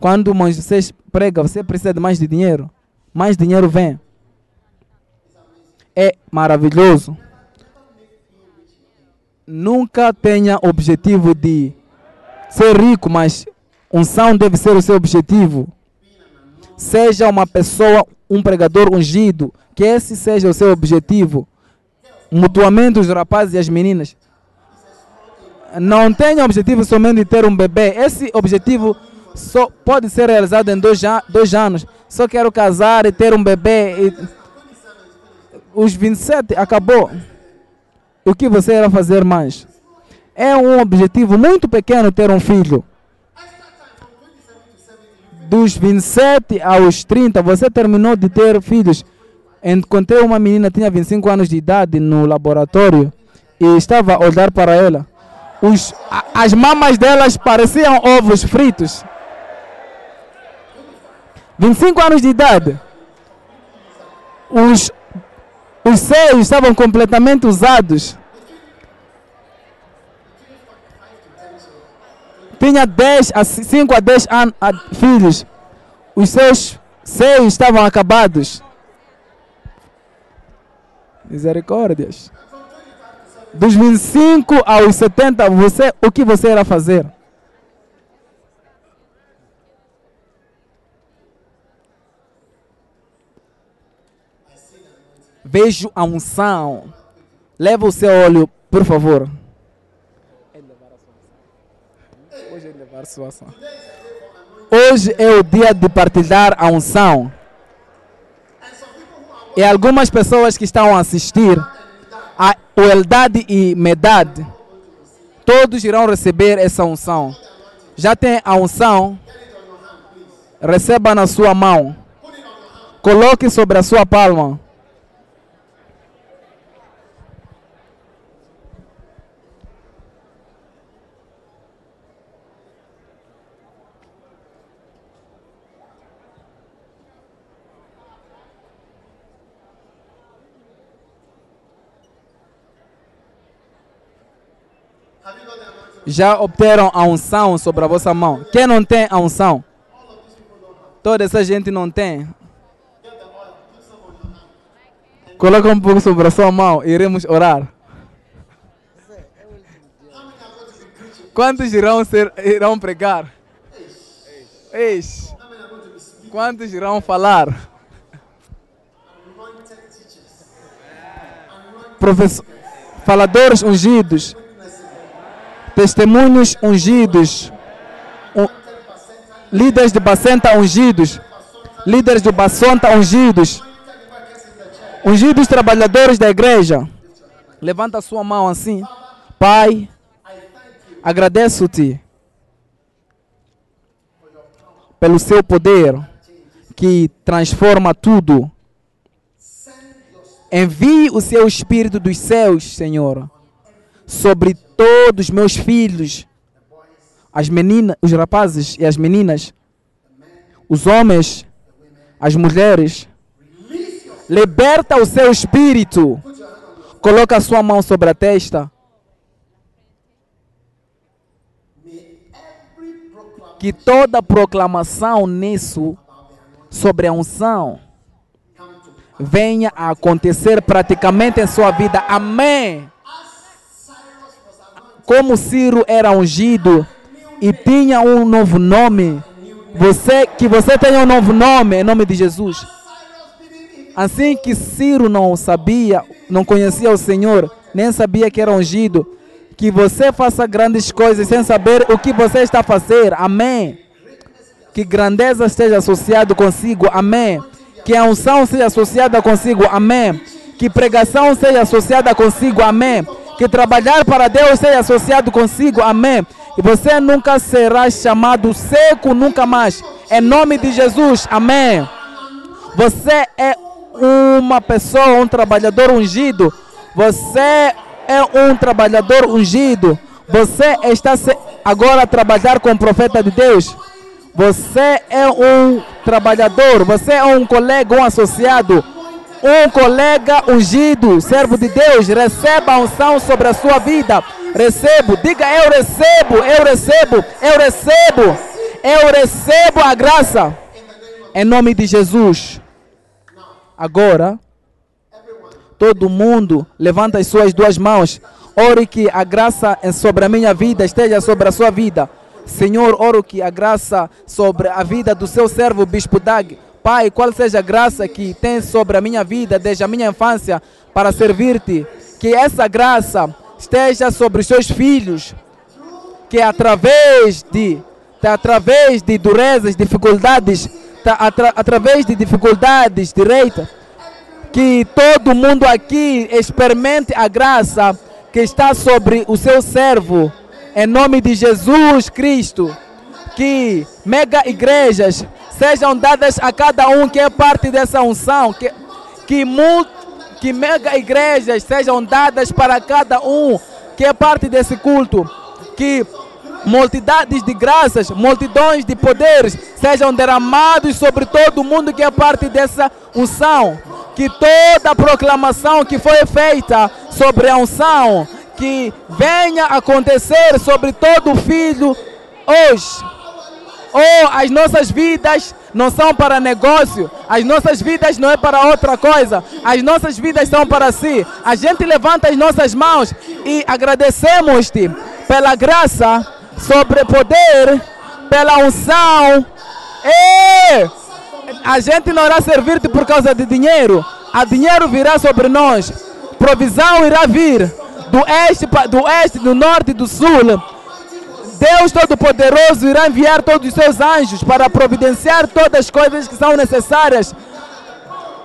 Speaker 2: Quando Moisés prega, você precisa de mais de dinheiro. Mais dinheiro vem. É maravilhoso. Nunca tenha objetivo de ser rico, mas unção deve ser o seu objetivo. Seja uma pessoa, um pregador ungido, que esse seja o seu objetivo. Mutuamente os rapazes e as meninas. Não tenha objetivo somente de ter um bebê. Esse objetivo só pode ser realizado em dois, dois anos. Só quero casar e ter um bebê. E... Os 27 acabou. O que você irá fazer mais? É um objetivo muito pequeno ter um filho. dos 27 aos 30, você terminou de ter filhos. Encontrei uma menina, tinha 25 anos de idade no laboratório e estava a olhar para ela. Os, a- as mamas delas pareciam ovos fritos. 25 anos de idade. Os, os seios estavam completamente usados. Tinha 10 a 5 a 10 anos, filhos. Os seus seios estavam acabados. Misericórdias. Dos 25 aos 70, você, o que você era fazer? Vejo a unção. Leva o seu olho, por favor. Hoje é. Hoje é o dia de partilhar a unção. E algumas pessoas que estão a assistir, a Eldade e Medad, todos irão receber essa unção. Já tem a unção? Receba na sua mão. Coloque sobre a sua palma. Já obteram a unção sobre a vossa mão. Quem não tem a unção? Toda essa gente não tem. Coloca um pouco sobre a sua mão e iremos orar. Quantos irão, ser, irão pregar? Eis. Quantos irão falar? Professor, faladores ungidos testemunhos ungidos, un- líderes de Bacenta ungidos, líderes de Bacenta ungidos, ungidos trabalhadores da igreja. Levanta a sua mão assim. Pai, agradeço-te pelo seu poder que transforma tudo. Envie o seu Espírito dos céus, Senhor, sobre todos os meus filhos, as meninas, os rapazes e as meninas, os homens, as mulheres. Liberta o seu espírito. Coloca a sua mão sobre a testa. Que toda proclamação nisso sobre a unção venha a acontecer praticamente em sua vida. Amém como Ciro era ungido e tinha um novo nome, você que você tenha um novo nome em nome de Jesus. Assim que Ciro não sabia, não conhecia o Senhor, nem sabia que era ungido, que você faça grandes coisas sem saber o que você está a fazer. Amém. Que grandeza esteja associado consigo. Amém. Que a unção seja associada consigo. Amém. Que pregação seja associada consigo. Amém que trabalhar para Deus seja associado consigo, amém. E você nunca será chamado seco, nunca mais. Em nome de Jesus, amém. Você é uma pessoa, um trabalhador ungido. Você é um trabalhador ungido. Você está agora a trabalhar com o profeta de Deus. Você é um trabalhador, você é um colega, um associado um colega ungido, servo de Deus, receba a unção sobre a sua vida. Recebo, diga eu recebo, eu recebo, eu recebo, eu recebo a graça. Em nome de Jesus. Agora, todo mundo levanta as suas duas mãos. Ore que a graça sobre a minha vida esteja sobre a sua vida. Senhor, oro que a graça sobre a vida do seu servo Bispo Dag Pai, qual seja a graça que tem sobre a minha vida desde a minha infância para servir-te. Que essa graça esteja sobre os seus filhos. Que através de, que através de durezas, dificuldades, atra, através de dificuldades direitas, que todo mundo aqui experimente a graça que está sobre o seu servo. Em nome de Jesus Cristo que mega igrejas sejam dadas a cada um que é parte dessa unção, que, que, que mega igrejas sejam dadas para cada um que é parte desse culto, que multidades de graças, multidões de poderes sejam derramados sobre todo mundo que é parte dessa unção. Que toda proclamação que foi feita sobre a unção, que venha acontecer sobre todo filho hoje. Oh, as nossas vidas não são para negócio, as nossas vidas não é para outra coisa, as nossas vidas são para si. A gente levanta as nossas mãos e agradecemos-te pela graça, sobre poder, pela unção. E a gente não irá servir-te por causa de dinheiro, a dinheiro virá sobre nós, provisão irá vir do este, do oeste, do norte do sul. Deus Todo-Poderoso irá enviar todos os seus anjos para providenciar todas as coisas que são necessárias.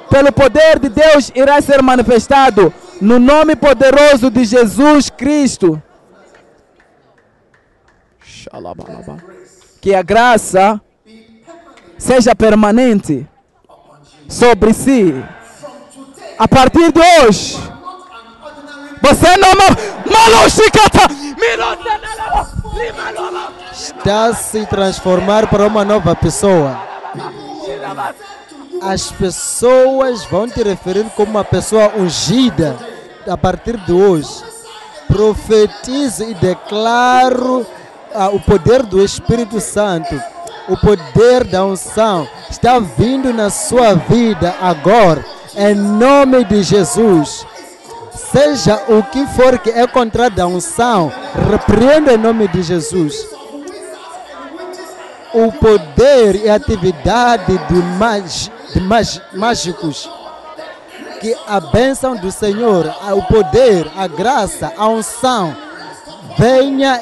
Speaker 2: Pelo poder de Deus irá ser manifestado no nome poderoso de Jesus Cristo. Que a graça seja permanente sobre si. A partir de hoje, você não. Mirotanalaba! Limalaba!
Speaker 3: está se transformar para uma nova pessoa. As pessoas vão te referir como uma pessoa ungida a partir de hoje. Profetizo e declaro ah, o poder do Espírito Santo, o poder da unção está vindo na sua vida agora, em nome de Jesus. Seja o que for que é contra a unção, repreendo em nome de Jesus o poder e atividade de, mag, de mag, mágicos. Que a bênção do Senhor, o poder, a graça, a unção venha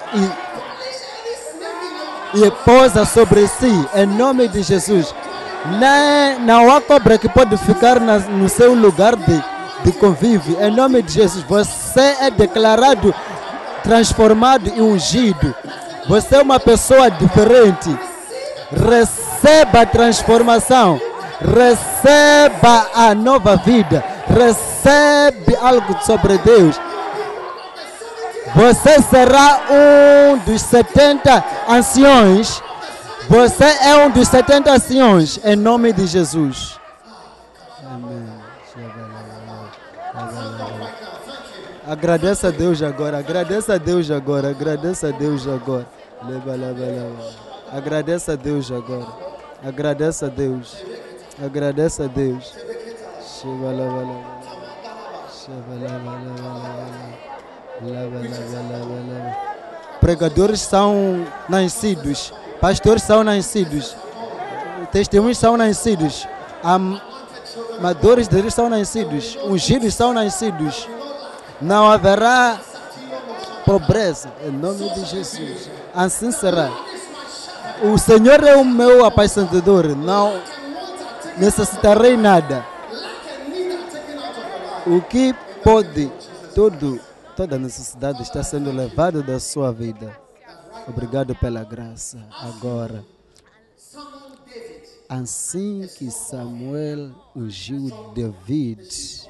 Speaker 3: e, e pousa sobre si, em nome de Jesus. Nem, não há cobra que pode ficar na- no seu lugar de, de convívio, em nome de Jesus. Você é declarado transformado e ungido. Você é uma pessoa diferente receba a transformação, receba a nova vida, recebe algo sobre Deus. Você será um dos 70 anciões. Você é um dos 70 anciões, em nome de Jesus. Agradeça a Deus agora, agradeça a Deus agora, agradeça a Deus agora. Leva, leva, leva. Agradeça a Deus agora. Agradeça a Deus. Agradeça a Deus. Sheva, leva, leva. Sheva, leva, leva, leva. Leva, leva, leva. Pregadores são nascidos, pastores são nascidos, testemunhos são nascidos, am- amadores deles são nascidos, ungidos são nascidos. Não haverá pobreza, em nome de Jesus. Assim será. O Senhor é o meu apacentador, não necessitarei nada. O que pode, todo, toda necessidade está sendo levada da sua vida. Obrigado pela graça. Agora, assim que Samuel ungiu David,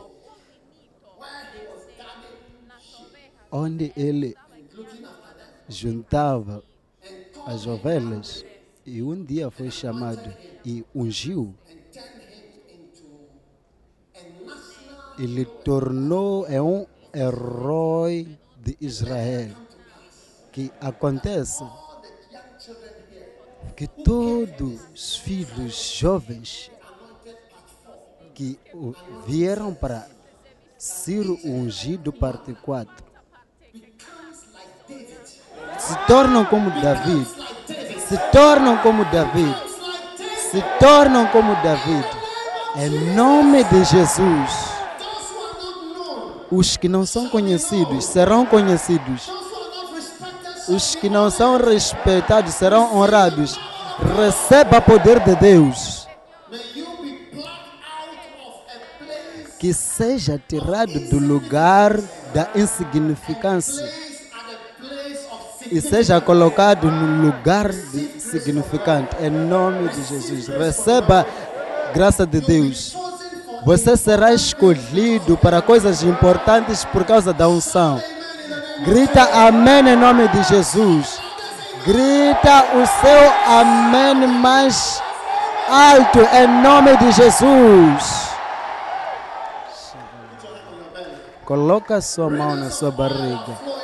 Speaker 3: onde ele juntava as ovelhas e um dia foi chamado e ungiu. Ele tornou é um herói de Israel. Que acontece que todos os filhos jovens que vieram para Ciro ungido parte 4 se tornam como David, se tornam como David, se tornam como David, em nome de Jesus. Os que não são conhecidos serão conhecidos, os que não são respeitados serão honrados. Receba poder de Deus. Que seja tirado do lugar da insignificância e seja colocado no lugar significante. Em nome de Jesus. Receba graça de Deus. Você será escolhido para coisas importantes por causa da unção. Grita amém em nome de Jesus. Grita o seu amém mais alto em nome de Jesus. Coloca sua mão na sua barriga.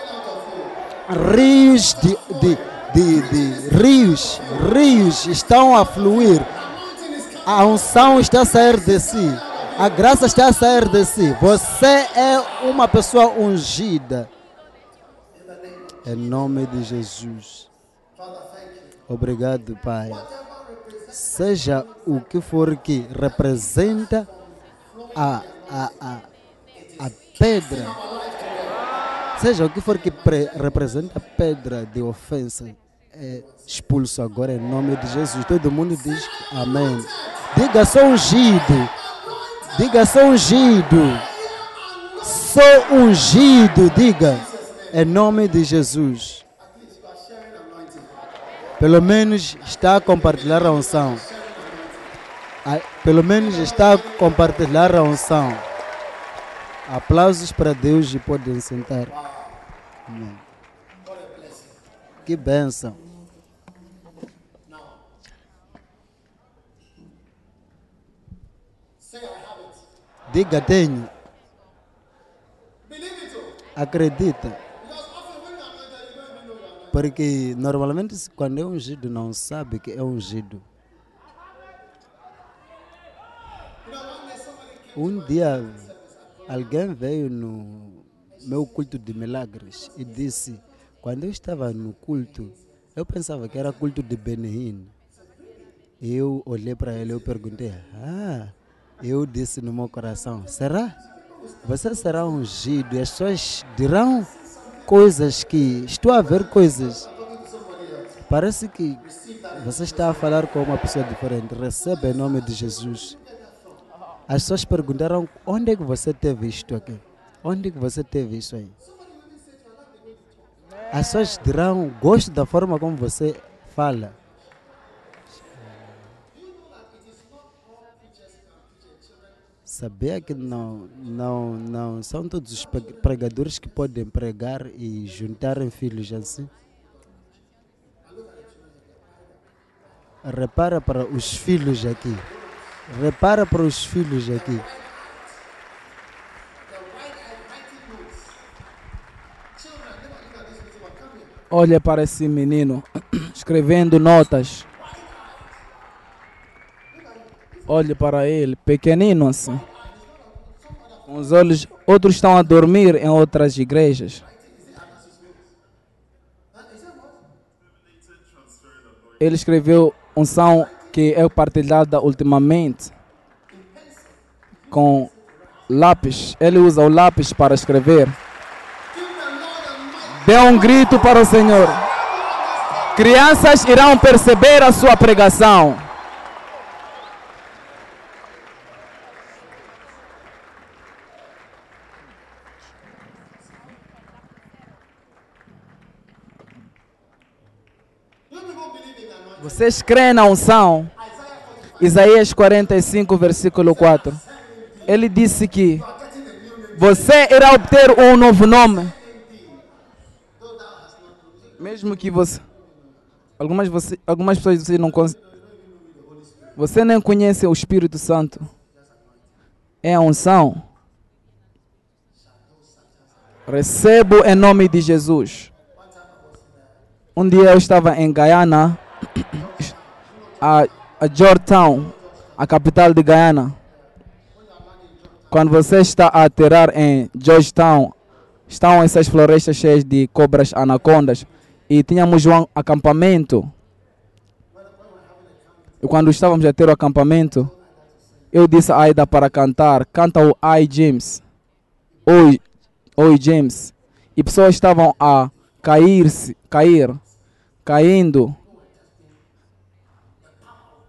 Speaker 3: Rios de, de, de, de rios, rios estão a fluir. A unção está a sair de si. A graça está a sair de si. Você é uma pessoa ungida. Em nome de Jesus. Obrigado, Pai. Seja o que for que representa a, a, a, a pedra, seja o que for que pre, representa a pedra de ofensa, é expulso agora em nome de Jesus. Todo mundo diz amém. Diga, sou ungido. Diga, sou ungido. Sou ungido. Diga, em nome de Jesus. Pelo menos está a compartilhar a unção. Pelo menos está a compartilhar a unção. Aplausos para Deus e podem sentar. Amém. Que bênção. Diga, tenho. Acredita. Porque normalmente quando é ungido não sabe que é ungido. Um dia alguém veio no meu culto de milagres e disse, quando eu estava no culto, eu pensava que era culto de Benin. Eu olhei para ele e perguntei, ah, eu disse no meu coração, será? Você será ungido e as pessoas dirão coisas que estou a ver coisas. Parece que você está a falar com uma pessoa diferente. Receba em nome de Jesus. As pessoas perguntaram onde é que você teve isto aqui? Onde você teve isso aí? As pessoas dirão, gosto da forma como você fala. Sabia que não, não, não são todos os pregadores que podem pregar e juntarem filhos assim? Repara para os filhos aqui. Repara para os filhos aqui.
Speaker 2: Olha para esse menino *clears throat* escrevendo notas. Olhe para ele, pequenino assim. Com os olhos, outros estão a dormir em outras igrejas. Ele escreveu unção que é partilhada ultimamente com lápis. Ele usa o lápis para escrever. Dê um grito para o Senhor. Crianças irão perceber a sua pregação. Vocês creem na unção? Isaías 45, versículo 4. Ele disse que você irá obter um novo nome. Mesmo que você. Algumas, você, algumas pessoas você não Você nem conhece o Espírito Santo. É a unção. Recebo em nome de Jesus. Um dia eu estava em Guyana, *coughs* a, a Georgetown, a capital de Guyana. Quando você está a aterrar em Georgetown, estão essas florestas cheias de cobras anacondas e tínhamos um acampamento. E quando estávamos a ter o acampamento, eu disse a Aida para cantar, canta o I James. Oi, oi James. E pessoas estavam a cair, cair, caindo.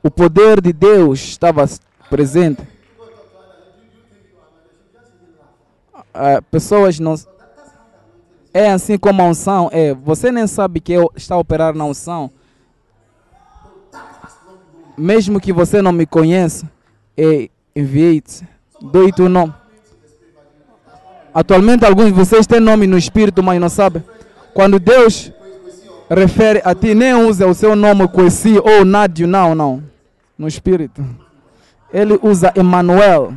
Speaker 2: O poder de Deus estava presente. Ah, pessoas não. É assim como a unção é. Você nem sabe que eu está a operar na unção. Mesmo que você não me conheça, é, enviei-te. Dou-te o nome. Atualmente alguns de vocês têm nome no espírito, mas não sabem. Quando Deus refere a ti, nem usa o seu nome conheci ou Nádio, não, não. No espírito. Ele usa Emmanuel.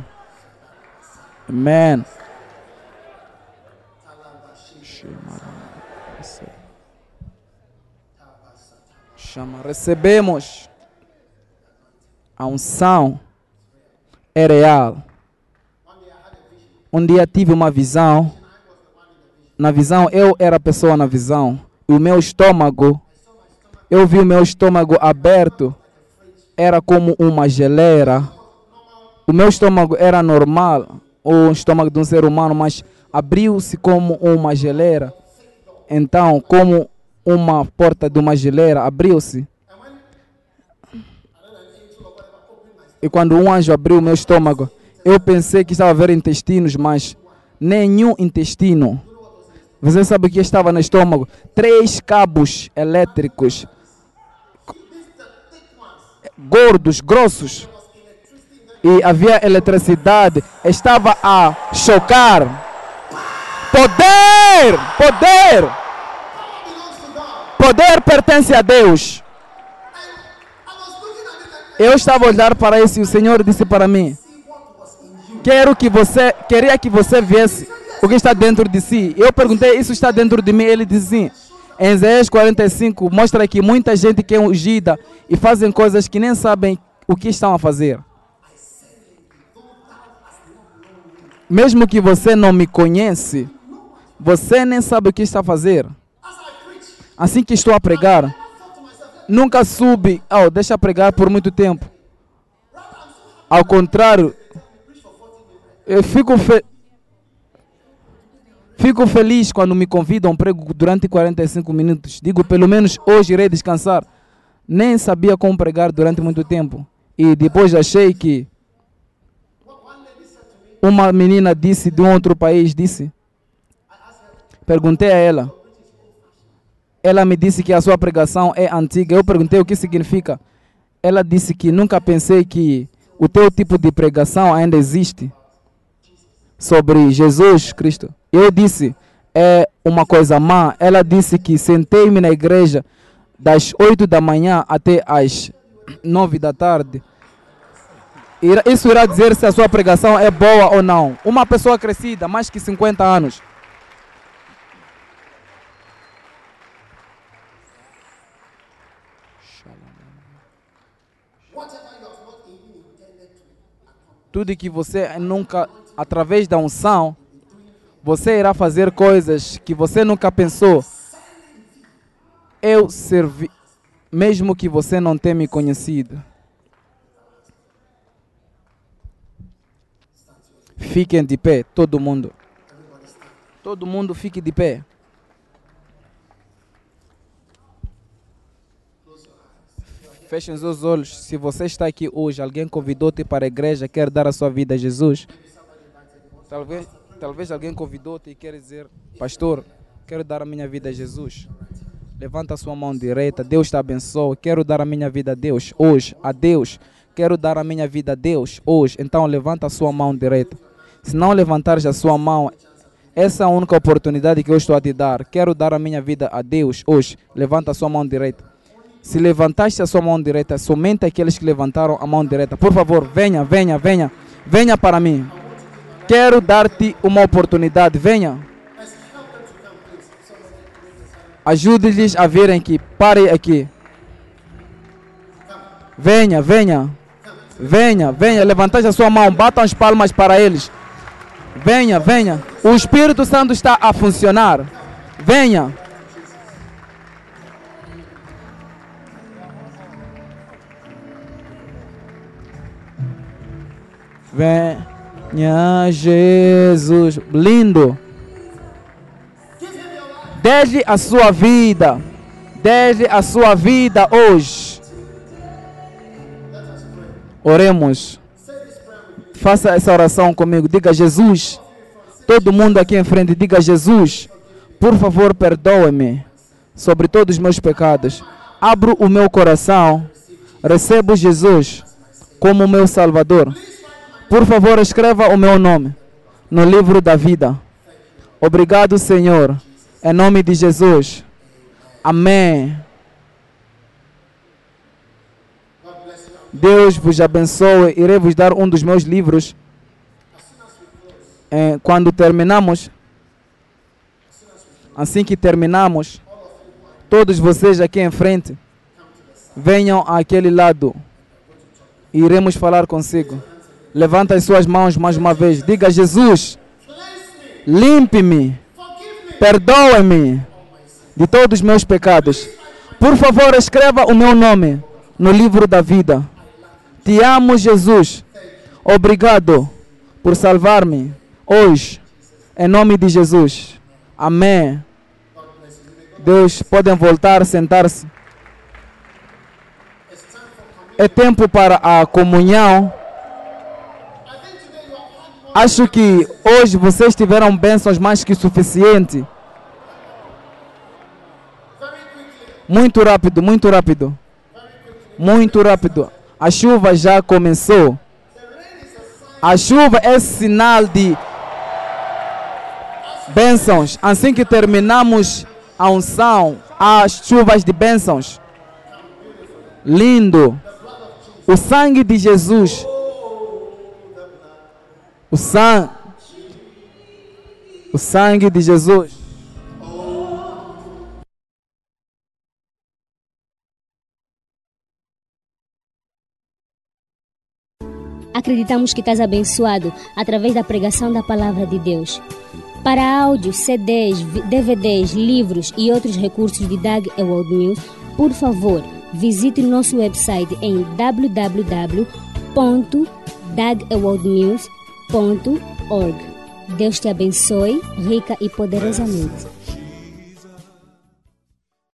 Speaker 2: Amen. Chama, recebemos a unção é real. Um dia tive uma visão. Na visão, eu era a pessoa na visão. E o meu estômago, eu vi o meu estômago aberto. Era como uma geleira. O meu estômago era normal, o estômago de um ser humano, mas abriu-se como uma geleira. Então, como uma porta de uma geleira abriu-se. E quando um anjo abriu o meu estômago, eu pensei que estava a ver intestinos, mas nenhum intestino. Você sabe o que estava no estômago? Três cabos elétricos, gordos, grossos. E havia eletricidade. Estava a chocar. Poder! Poder! Poder pertence a Deus. Eu estava a olhar para isso e o Senhor disse para mim: Quero que você, queria que você viesse o que está dentro de si. Eu perguntei: Isso está dentro de mim? Ele disse. Em Isaías 45 mostra que muita gente que é ungida e fazem coisas que nem sabem o que estão a fazer. Mesmo que você não me conhece, você nem sabe o que está a fazer. Assim que estou a pregar, nunca subi, oh, deixa pregar por muito tempo. Ao contrário, eu fico, fe... fico feliz quando me convidam prego durante 45 minutos. Digo, pelo menos hoje irei descansar. Nem sabia como pregar durante muito tempo. E depois achei que uma menina disse de um outro país, disse. Perguntei a ela. Ela me disse que a sua pregação é antiga. Eu perguntei o que significa. Ela disse que nunca pensei que o teu tipo de pregação ainda existe sobre Jesus Cristo. Eu disse, é uma coisa má. Ela disse que sentei-me na igreja das 8 da manhã até as 9 da tarde. Isso irá dizer se a sua pregação é boa ou não. Uma pessoa crescida, mais que 50 anos. Tudo que você nunca, através da unção, você irá fazer coisas que você nunca pensou. Eu servi, mesmo que você não tenha me conhecido. Fiquem de pé, todo mundo. Todo mundo fique de pé. Fechem os olhos. Se você está aqui hoje, alguém convidou-te para a igreja, quer dar a sua vida a Jesus. Talvez, talvez alguém convidou-te e quer dizer, pastor, quero dar a minha vida a Jesus. Levanta a sua mão direita, Deus te abençoe. Quero dar a minha vida a Deus hoje, a Deus. Quero dar a minha vida a Deus hoje. Então levanta a sua mão direita. Se não levantares a sua mão, essa é a única oportunidade que eu estou a te dar. Quero dar a minha vida a Deus hoje. Levanta a sua mão direita. Se levantaste a sua mão direita, somente aqueles que levantaram a mão direita, por favor, venha, venha, venha, venha para mim. Quero dar-te uma oportunidade, venha. Ajude-lhes a virem aqui, pare aqui. Venha, venha, venha, venha, levantaste a sua mão, batam as palmas para eles. Venha, venha. O Espírito Santo está a funcionar. Venha. Venha Jesus. Lindo. Desde a sua vida. Desde a sua vida hoje. Oremos. Faça essa oração comigo. Diga Jesus. Todo mundo aqui em frente, diga Jesus. Por favor, perdoe-me sobre todos os meus pecados. Abro o meu coração, recebo Jesus como meu Salvador. Por favor, escreva o meu nome no livro da vida. Obrigado, Senhor. Em nome de Jesus. Amém. Deus vos abençoe. Irei vos dar um dos meus livros. Eh, quando terminamos, assim que terminamos, todos vocês aqui em frente, venham àquele lado. Iremos falar consigo. Levanta as suas mãos mais uma vez. Diga: Jesus, limpe-me, perdoe-me de todos os meus pecados. Por favor, escreva o meu nome no livro da vida. Te amo, Jesus. Obrigado por salvar-me hoje. Em nome de Jesus. Amém. Deus, podem voltar, sentar-se. É tempo para a comunhão. Acho que hoje vocês tiveram bênçãos mais que suficiente. Muito rápido, muito rápido. Muito rápido. A chuva já começou. A chuva é sinal de bênçãos. Assim que terminamos a unção, as chuvas de bênçãos. Lindo. O sangue de Jesus. O sangue. O sangue de Jesus.
Speaker 4: Acreditamos que estás abençoado através da pregação da palavra de Deus. Para áudios, CDs, DVDs, livros e outros recursos de Doug Ewald News, por favor, visite nosso website em www.dagewaldnews.org. Deus te abençoe rica e poderosamente.